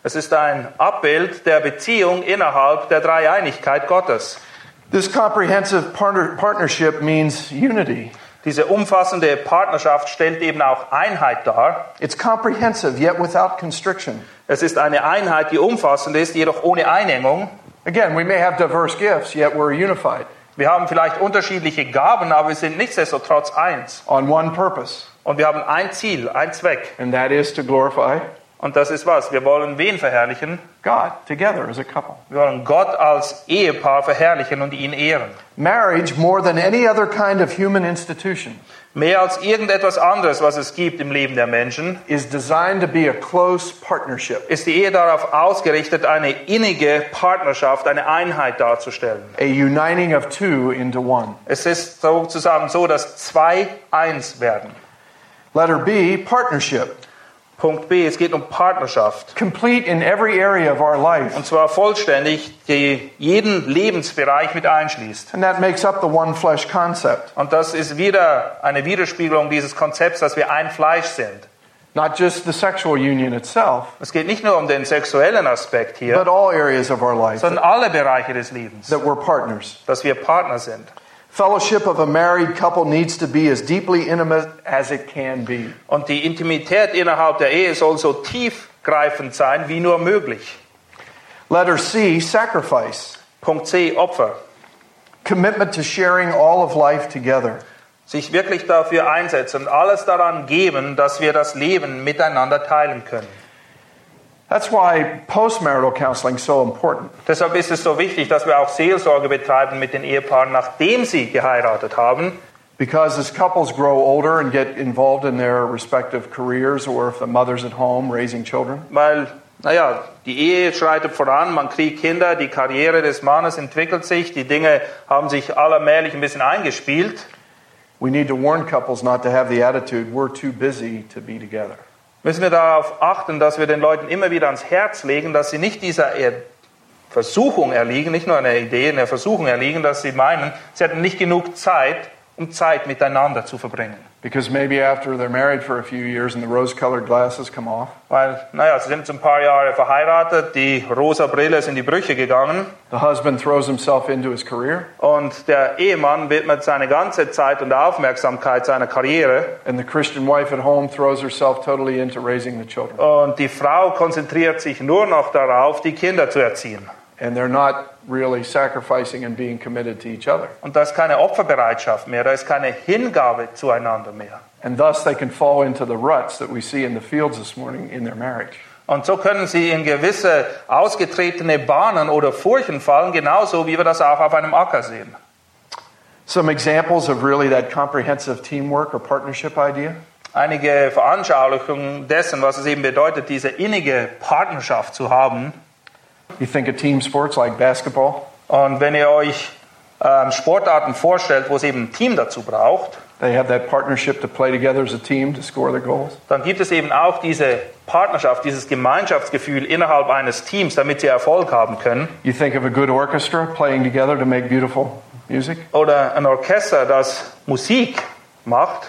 Es ist ein Abbild der Beziehung innerhalb der Dreieinigkeit Gottes. This comprehensive partner- partnership means unity. Diese umfassende Partnerschaft stellt eben auch Einheit dar. It's comprehensive, yet without constriction. Es ist eine Einheit, die umfassend ist, jedoch ohne Einengung. Again, we may have diverse gifts, yet we're unified Wir haben vielleicht unterschiedliche Gaben, aber wir sind nichtsdestotrotz eins. on one purpose, Und wir haben ein Ziel, ein Zweck. and that is to glorify Und das ist was? Wir wollen wen verherrlichen? God, together as a couple. Wir wollen Gott als Ehepaar verherrlichen und ihn ehren. Marriage, more than any other kind of human institution, Mehr als irgendetwas anderes, was es gibt im Leben der Menschen, is designed to be a close partnership, ist die Ehe darauf ausgerichtet, eine innige Partnerschaft, eine Einheit darzustellen. a uniting of two into one. Es ist sozusagen so, dass zwei eins werden. Letter B, partnership. Punkt B, es geht um Partnerschaft. Complete in every area of our life. Und zwar vollständig, die jeden Lebensbereich mit einschließt. And that makes up the one flesh concept. Und das ist wieder eine Widerspiegelung dieses Konzepts, dass wir ein Fleisch sind. Not just the sexual union itself, Es geht nicht nur um den sexuellen Aspekt hier, but all areas of our life sondern alle Bereiche des Lebens, that we're partners. dass wir Partner sind. Fellowship of a married couple needs to be as deeply intimate as it can be. Und die Intimität innerhalb der Ehe soll so tiefgreifend sein wie nur möglich. Letter C, sacrifice. Punkt C, Opfer. Commitment to sharing all of life together. Sich wirklich dafür einsetzen und alles daran geben, dass wir das Leben miteinander teilen können. That's why postmarital counseling is so important. Deshalb ist es so wichtig, dass wir auch Seelsorge betreiben mit den Ehepaaren, nachdem sie geheiratet haben. Because as couples grow older and get involved in their respective careers, or if the mother's at home raising children, Weil, naja, die Ehe schreitet voran, man kriegt Kinder, die Karriere des Mannes entwickelt sich, die Dinge haben sich allmählich ein bisschen eingespielt. we need to warn couples not to have the attitude, we're too busy to be together. Müssen wir darauf achten, dass wir den Leuten immer wieder ans Herz legen, dass sie nicht dieser Er- Versuchung erliegen, nicht nur einer Idee, einer Versuchung erliegen, dass sie meinen, sie hätten nicht genug Zeit, um Zeit miteinander zu verbringen. Because maybe after they're married for a few years and the rose colored glasses come off, Weil, naja, sie sind ein paar Jahre verheiratet, die rosa Brille ist in die Brüche gegangen the husband throws himself into his career, und der Ehemann widmet seine ganze Zeit und Aufmerksamkeit seiner Karriere and the Christian wife at home throws herself totally into raising the children. und die Frau konzentriert sich nur noch darauf, die Kinder zu erziehen. And they're not really sacrificing and being committed to each other. Und da ist keine Opferbereitschaft mehr, da ist keine Hingabe zueinander mehr. And thus they can fall into the ruts that we see in the fields this morning in their marriage. Und so können sie in gewisse ausgetretene Bahnen oder Furchen fallen, genauso wie wir das auch auf einem Acker sehen. Some examples of really that comprehensive teamwork or partnership idea. Einige Veranschaulichungen dessen, was es eben bedeutet, diese innige Partnerschaft zu haben. You think of team sports like basketball, Und wenn ihr euch ähm, Sportarten vorstellt, wo es eben ein Team dazu braucht, they have that partnership to play together as a team to score their goals. dann gibt es eben auch diese Partnerschaft, dieses Gemeinschaftsgefühl innerhalb eines Teams, damit sie Erfolg haben können. You think of a good orchestra playing together to make beautiful music. Oder ein Orchester, das Musik macht.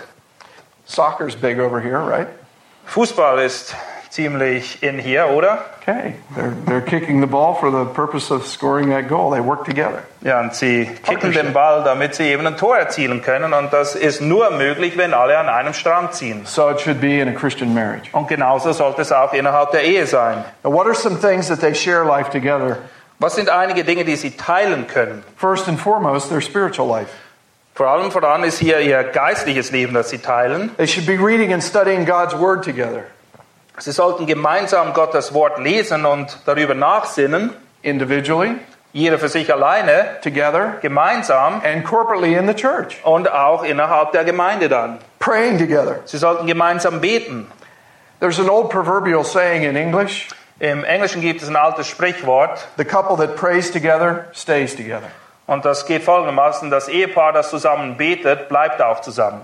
Soccer's big over here, right? Fußball ist ziemlich in hier, oder? Okay, they're, they're kicking the ball for the purpose of scoring that goal. They work together. Ja, und sie kicken den Ball, damit sie eben ein Tor erzielen können. Und das ist nur möglich, wenn alle an einem Strang ziehen. So it should be in a Christian marriage. Und genauso sollte es auch innerhalb der Ehe sein. Now, what are some things that they share life together? Was sind einige Dinge, die sie teilen können? First and foremost, their spiritual life. Vor allem voran ist hier ihr geistliches Leben, das sie teilen. They should be reading and studying God's Word together, Sie sollten gemeinsam Gottes Wort lesen und darüber nachsinnen, individually, jeder für sich alleine, together, gemeinsam and corporately in the church, und auch innerhalb der Gemeinde dann. praying together. Sie sollten gemeinsam beten. There's an old proverbial saying in English Im Englischen gibt es ein altes Sprichwort the couple that prays together stays together. und das geht folgendermaßen, das Ehepaar, das zusammen betet, bleibt auch zusammen.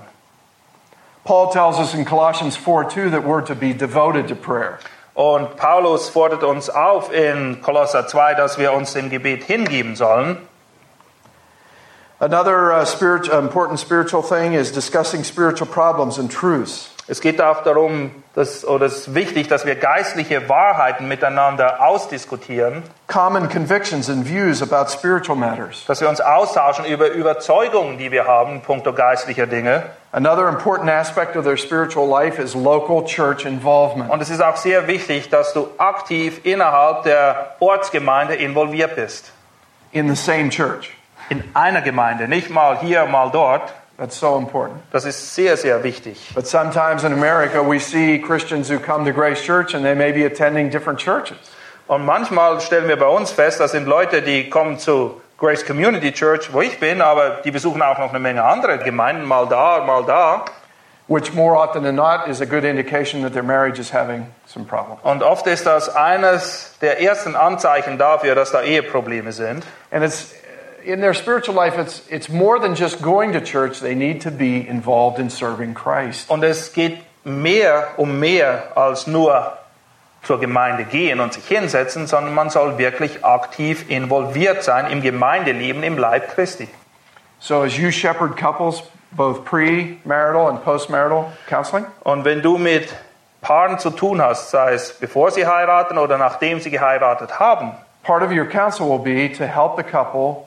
Paul tells us in Colossians 4 2 that we're to be devoted to prayer. Und Paulus fordert uns auf in Kolosser 2, dass wir uns dem Gebet hingeben sollen. Another uh, spirit, important spiritual thing is discussing spiritual problems and truths. Es geht auch darum, dass, oder es ist wichtig, dass wir geistliche Wahrheiten miteinander ausdiskutieren, Common convictions and views about spiritual matters. dass wir uns austauschen über Überzeugungen, die wir haben, in puncto geistlicher Dinge. Another important aspect of their spiritual life is local church involvement. Und es ist auch sehr wichtig, dass du aktiv innerhalb der Ortsgemeinde involviert bist. in the same church. In einer Gemeinde, nicht mal hier, mal dort, That's so important. Das ist sehr, sehr wichtig. But sometimes in America, we see Christians who come to Grace Church and they may be attending different churches. Und manchmal stellen wir bei uns fest, das sind Leute, die kommen zu Grace Community Church, wo ich bin, aber die besuchen auch noch eine Menge andere Gemeinden, mal da, mal da. which more often than not is a good indication that their marriage is having some problems. Und oft ist das eines der ersten Anzeichen dafür, dass da Eheprobleme sind. And it's in their spiritual life, it's, it's more than just going to church. They need to be involved in serving Christ. Und es geht mehr um mehr als nur zur Gemeinde gehen und sich hinsetzen, sondern man soll wirklich aktiv involviert sein im Gemeindeleben, im Leib Christi. So, as you shepherd couples, both pre marital and post marital counseling, Und wenn du mit Paaren zu tun hast, sei es bevor sie heiraten oder nachdem sie geheiratet haben, part of your counsel will be to help the couple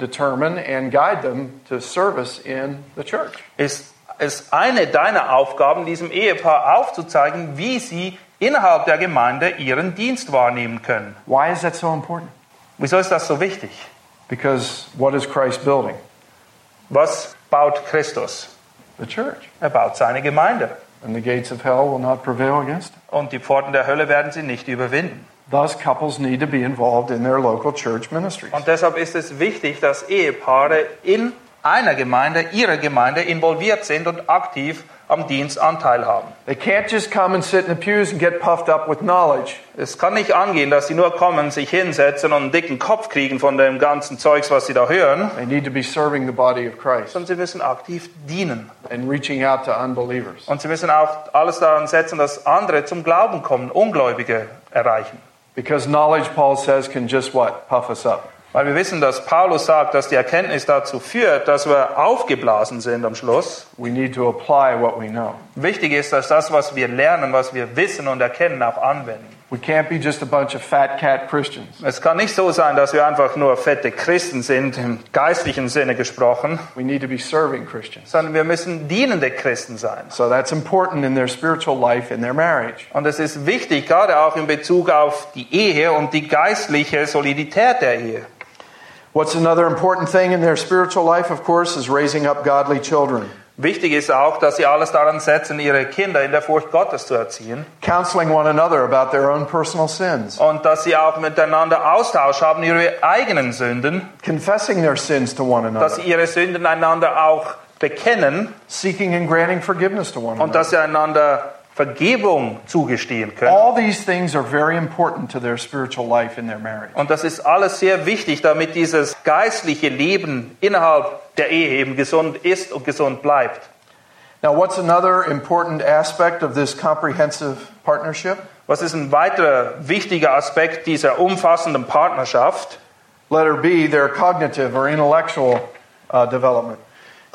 determine and guide them to service in the church. ist es eine deiner Aufgaben, diesem Ehepaar aufzuzeigen, wie sie innerhalb der Gemeinde ihren Dienst wahrnehmen können. Why is that so important? Wieso ist das so wichtig? Because what is Christ building? Was baut Christus? The church. Er baut seine Gemeinde. And the gates of hell will not prevail against it. Und die Pforten der Hölle werden sie nicht überwinden. Thus, couples need to be involved in their local church ministries. Und deshalb ist es wichtig, dass Ehepaare in einer Gemeinde, ihrer Gemeinde involviert sind und aktiv am Dienst Anteil haben. They can't just come and sit in the pews and get puffed up with knowledge. Es kann nicht angehen, dass sie nur kommen, sich hinsetzen und einen dicken Kopf kriegen von dem ganzen Zeugs, was sie da hören, They need to be serving the body of Christ sondern sie müssen aktiv dienen. and reaching out to unbelievers. Und sie müssen auch alles daran setzen, dass andere zum Glauben kommen, Ungläubige erreichen. Because knowledge, Paul says, can just what? Puff us up. Weil wir wissen, dass Paulus sagt, dass die Erkenntnis dazu führt, dass wir aufgeblasen sind am Schluss. We need to apply what we know. Wichtig ist, dass das, was wir lernen, was wir wissen und erkennen, auch anwenden. We can't be just a bunch of fat cat Christians. Es kann nicht so sein, dass wir einfach nur fette Christen sind, im geistlichen Sinne gesprochen, We need to be serving Christians. sondern wir müssen dienende Christen sein. So that's important in their spiritual life, in their marriage. Und es ist wichtig, gerade auch in Bezug auf die Ehe und die geistliche Solidität der Ehe. What's another important thing in their spiritual life, of course, is raising up godly children. Wichtig ist auch, dass sie alles daran setzen, ihre Kinder in der Furcht Gottes zu erziehen Counseling one another about their own personal sins. und dass sie auch miteinander Austausch haben, ihre eigenen Sünden, Confessing their sins to one dass another. sie ihre Sünden einander auch bekennen Seeking and granting forgiveness to one und another. dass sie einander Vergebung zugestehen können. All these things are very important to their spiritual life in their marriage. Und das ist alles sehr wichtig, damit dieses geistliche Leben innerhalb der Ehe eben gesund ist und gesund bleibt. Now, what's another important aspect of this comprehensive partnership? Was ist ein weiterer wichtiger Aspekt dieser umfassenden Partnerschaft? Letter B, their cognitive or intellectual uh, development.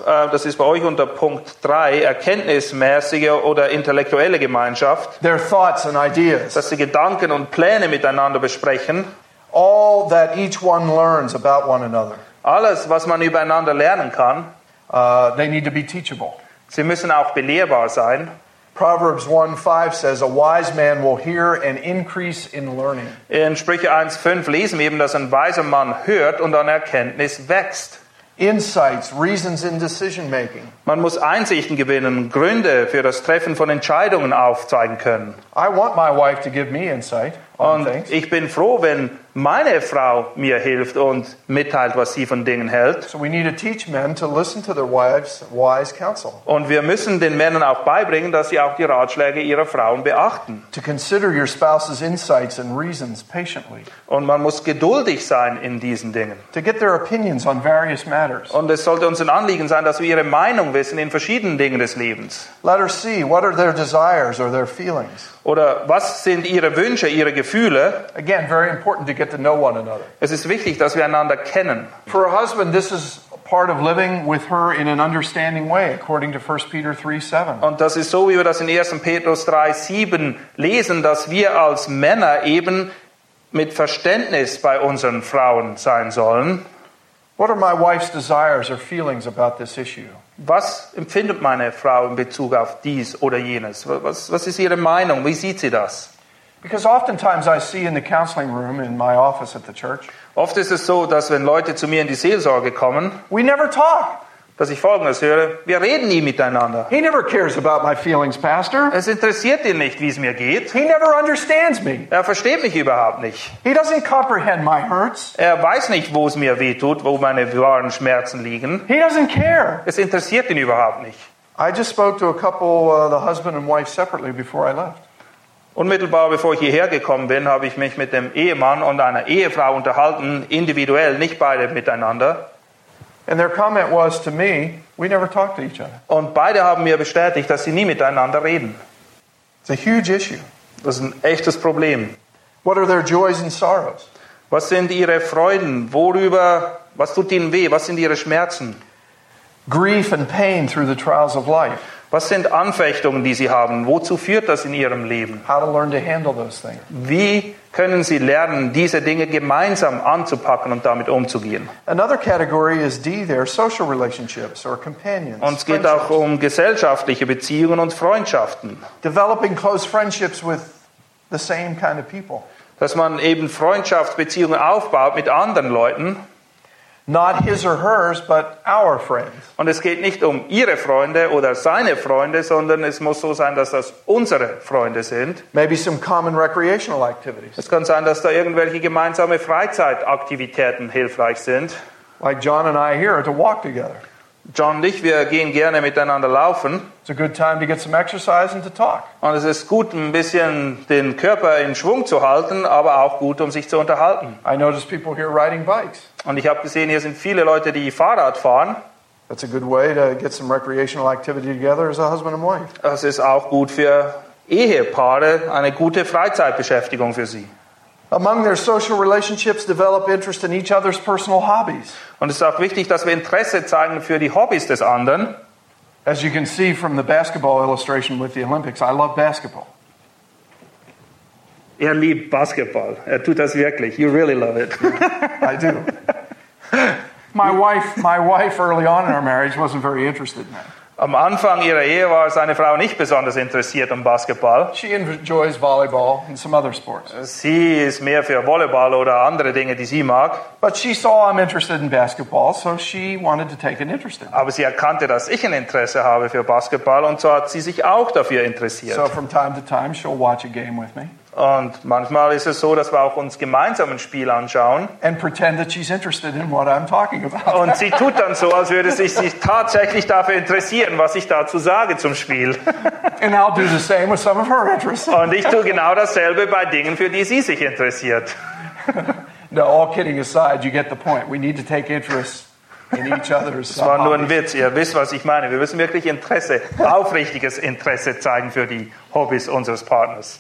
Äh, Das ist bei euch unter Punkt 3, erkenntnismäßige oder intellektuelle Gemeinschaft, Their thoughts and ideas. dass sie Gedanken und Pläne miteinander besprechen. All that each one learns about one another. Alles, was man übereinander lernen kann. Uh, they need to be teachable. Sie müssen auch belehrbar sein. Proverbs 1 5 says, A wise man will hear and increase in learning. In Sprüche 1,5 lesen wir eben, dass ein weiser Mann hört und an Erkenntnis wächst. Insights, reasons in decision making. Man muss Einsichten gewinnen, Gründe für das Treffen von Entscheidungen aufzeigen können. I want my wife to give me insight Und ich bin froh, wenn meine Frau mir hilft und mitteilt, was sie von Dingen hält. So we need to teach men to listen to their wives' wise counsel, Und wir müssen den Männern auch beibringen, dass sie auch die Ratschläge ihrer Frauen beachten. to consider your spouse's insights and reasons patiently, Und man muss geduldig sein in diesen Dingen. to get their opinions on various matters. Und es sollte uns ein Anliegen sein, dass wir ihre Meinung wissen in verschiedenen Dingen des Lebens. Letter C, what are their desires or their feelings? Oder was sind ihre Wünsche, ihre Gefühle? Again, very important to get to know one another. Es ist wichtig, dass wir einander kennen. For a husband, this is part of living with her in an understanding way, according to 1 Peter 3 7. Und das ist so, wie wir das in 1. Petrus 3, 7 lesen, dass wir als Männer eben mit Verständnis bei unseren Frauen sein sollen. What are my wife's desires or feelings about this issue? Was empfindet meine Frau in Bezug auf dies oder jenes? Was, was ist ihre Meinung? Wie sieht sie das? Because oftentimes I see in the counseling room in my office at the church, Oft ist es so, dass wenn Leute zu mir in die Seelsorge kommen, we never talk. Dass ich Folgendes höre. Wir reden nie miteinander. He never cares about my feelings, Pastor. Es interessiert ihn nicht, wie es mir geht. He never understands me. Er versteht mich überhaupt nicht. He doesn't comprehend my hurts. Er weiß nicht, wo es mir weh tut, wo meine wahren Schmerzen liegen. He doesn't care. Es interessiert ihn überhaupt nicht. I just spoke to a couple, uh, the husband and wife, separately before I left. Unmittelbar bevor ich hierher gekommen bin, habe ich mich mit dem Ehemann und einer Ehefrau unterhalten, individuell, nicht beide miteinander. Und beide haben mir bestätigt, dass sie nie miteinander reden. It's a huge issue. Das ist ein echtes Problem. What are their joys and sorrows? Was sind ihre Freuden? Worüber, was tut ihnen weh? Was sind ihre Schmerzen? Grief and pain through the trials of life. Was sind Anfechtungen, die sie haben? Wozu führt das in ihrem Leben? How to learn to handle those things. Wie können sie lernen, diese Dinge gemeinsam anzupacken und damit umzugehen? Another category is D there, social relationships or companions. Und es geht auch um gesellschaftliche Beziehungen und Freundschaften. Developing close friendships with the same kind of people. Dass man eben Freundschaftsbeziehungen aufbaut mit anderen Leuten. Not his or hers, but our friends. Und es geht nicht um ihre Freunde oder seine Freunde, sondern es muss so sein, dass das unsere Freunde sind. Maybe some common recreational activities. Es kann sein, dass da irgendwelche gemeinsame Freizeitaktivitäten hilfreich sind. Like John and I here to walk together. John und ich, wir gehen gerne miteinander laufen. It's a good time to get some exercise and to talk. Und es ist gut, ein bisschen den Körper in Schwung zu halten, aber auch gut, um sich zu unterhalten. I notice people here riding bikes. Und ich habe gesehen, hier sind viele Leute, die Fahrrad fahren. That's a good way to get some recreational activity together as a husband and wife. Das ist auch gut für Ehepaare, eine gute Freizeitbeschäftigung für sie. Among their social relationships, develop interest in each other's personal hobbies. Und es ist auch wichtig, dass wir Interesse zeigen für die Hobbys des anderen. As you can see from the basketball illustration with the Olympics, I love basketball. Er liebt Basketball. Er tut das wirklich. You really love it. I do. my wife, my wife early on in our marriage wasn't very interested in that. Am Anfang ihrer Ehe war seine Frau nicht besonders interessiert am Basketball. She enjoys volleyball and some other sports. Sie ist mehr für Volleyball oder andere Dinge, die sie mag. But she saw I'm interested in basketball, so she wanted to take an interest in it. Aber sie erkannte, dass ich ein Interesse habe für Basketball und so hat sie sich auch dafür interessiert. So from time to time, she'll watch a game with me Und manchmal ist es so, dass wir auch uns gemeinsam ein Spiel anschauen. and pretend that she's interested in what I'm talking about. Und sie tut dann so, als würde sie sich tatsächlich dafür interessieren, was ich dazu sage zum Spiel. And I'll do the same with some of her interests. Und ich tue genau dasselbe bei Dingen, für die sie sich interessiert. No, all kidding aside, you get the point. We need to take interest in each other's Das war nur ein. Witz, ihr wisst, was ich meine. Wir müssen wirklich Interesse, aufrichtiges Interesse zeigen für die Hobbys unseres Partners.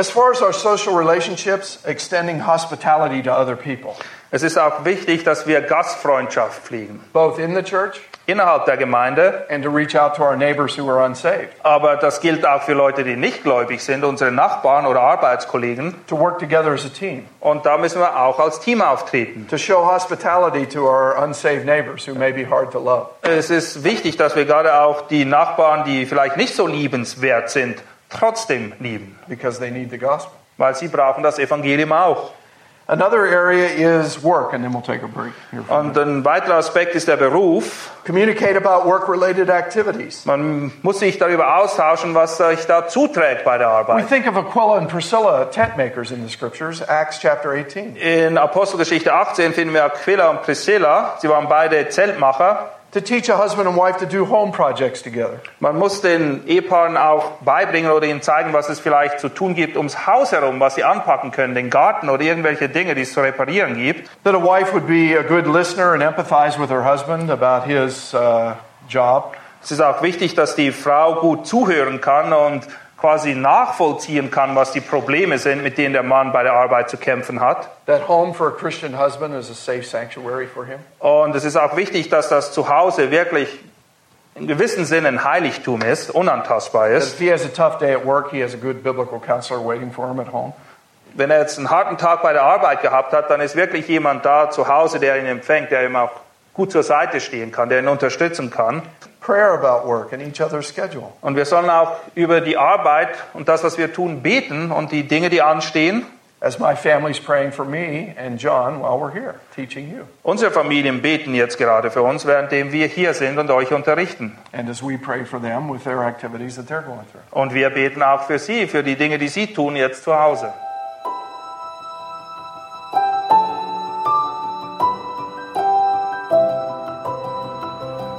As far as our social relationships, extending hospitality to other people, Es ist auch wichtig, dass wir Gastfreundschaft pflegen. both in the church Innerhalb der Gemeinde, and to reach out to our neighbors who are unsaved, aber das gilt auch für Leute, die nicht gläubig sind, unsere Nachbarn oder Arbeitskollegen. to work together as a team, Und da müssen wir auch als Team auftreten. to show hospitality to our unsaved neighbors who may be hard to love. Es ist wichtig, dass wir gerade auch die Nachbarn, die vielleicht nicht so liebenswert sind, trotzdem lieben, because they need the gospel. weil sie brauchen das Evangelium auch. Another area is work, and then we'll take a break here. Und ein weiterer Aspekt ist der Beruf. Communicate about work related activities. Man muss sich darüber austauschen, was sich da zuträgt bei der We Arbeit. think of Aquila and Priscilla, tent makers in the scriptures, Acts chapter 18. In Apostelgeschichte 18 finden wir Aquila und Priscilla. Sie waren beide Zeltmacher. To teach a husband and wife to do home projects together. Man muss den Ehepaaren auch beibringen oder ihnen zeigen, was es vielleicht zu tun gibt ums Haus herum, was sie anpacken können, den Garten oder irgendwelche Dinge, die es zu reparieren gibt. That a wife would be a good listener and empathize with her husband about his uh, job. Es ist auch wichtig, dass die Frau gut zuhören kann und quasi nachvollziehen kann, was die Probleme sind, mit denen der Mann bei der Arbeit zu kämpfen hat. That home for a Christian husband is a safe sanctuary for him. Und es ist auch wichtig, dass das Zuhause wirklich in gewissem Sinne ein Heiligtum ist, unantastbar ist. if he has a tough day at work, he has a good biblical counselor waiting for him at home. Wenn er jetzt einen harten Tag bei der Arbeit gehabt hat, dann ist wirklich jemand da zu Hause, der ihn empfängt, der ihm auch gut zur Seite stehen kann, der ihn unterstützen kann. Prayer about work and each other's schedule. Und wir sollen auch über die Arbeit und das, was wir tun, beten und die Dinge, die anstehen. as my family's praying for me and John while we're here teaching you. Unsere Familien beten jetzt gerade für uns, währenddem wir hier sind und euch unterrichten. And as we pray for them with their activities that they're going through. Und wir beten auch für sie, für die Dinge, die sie tun jetzt zu Hause.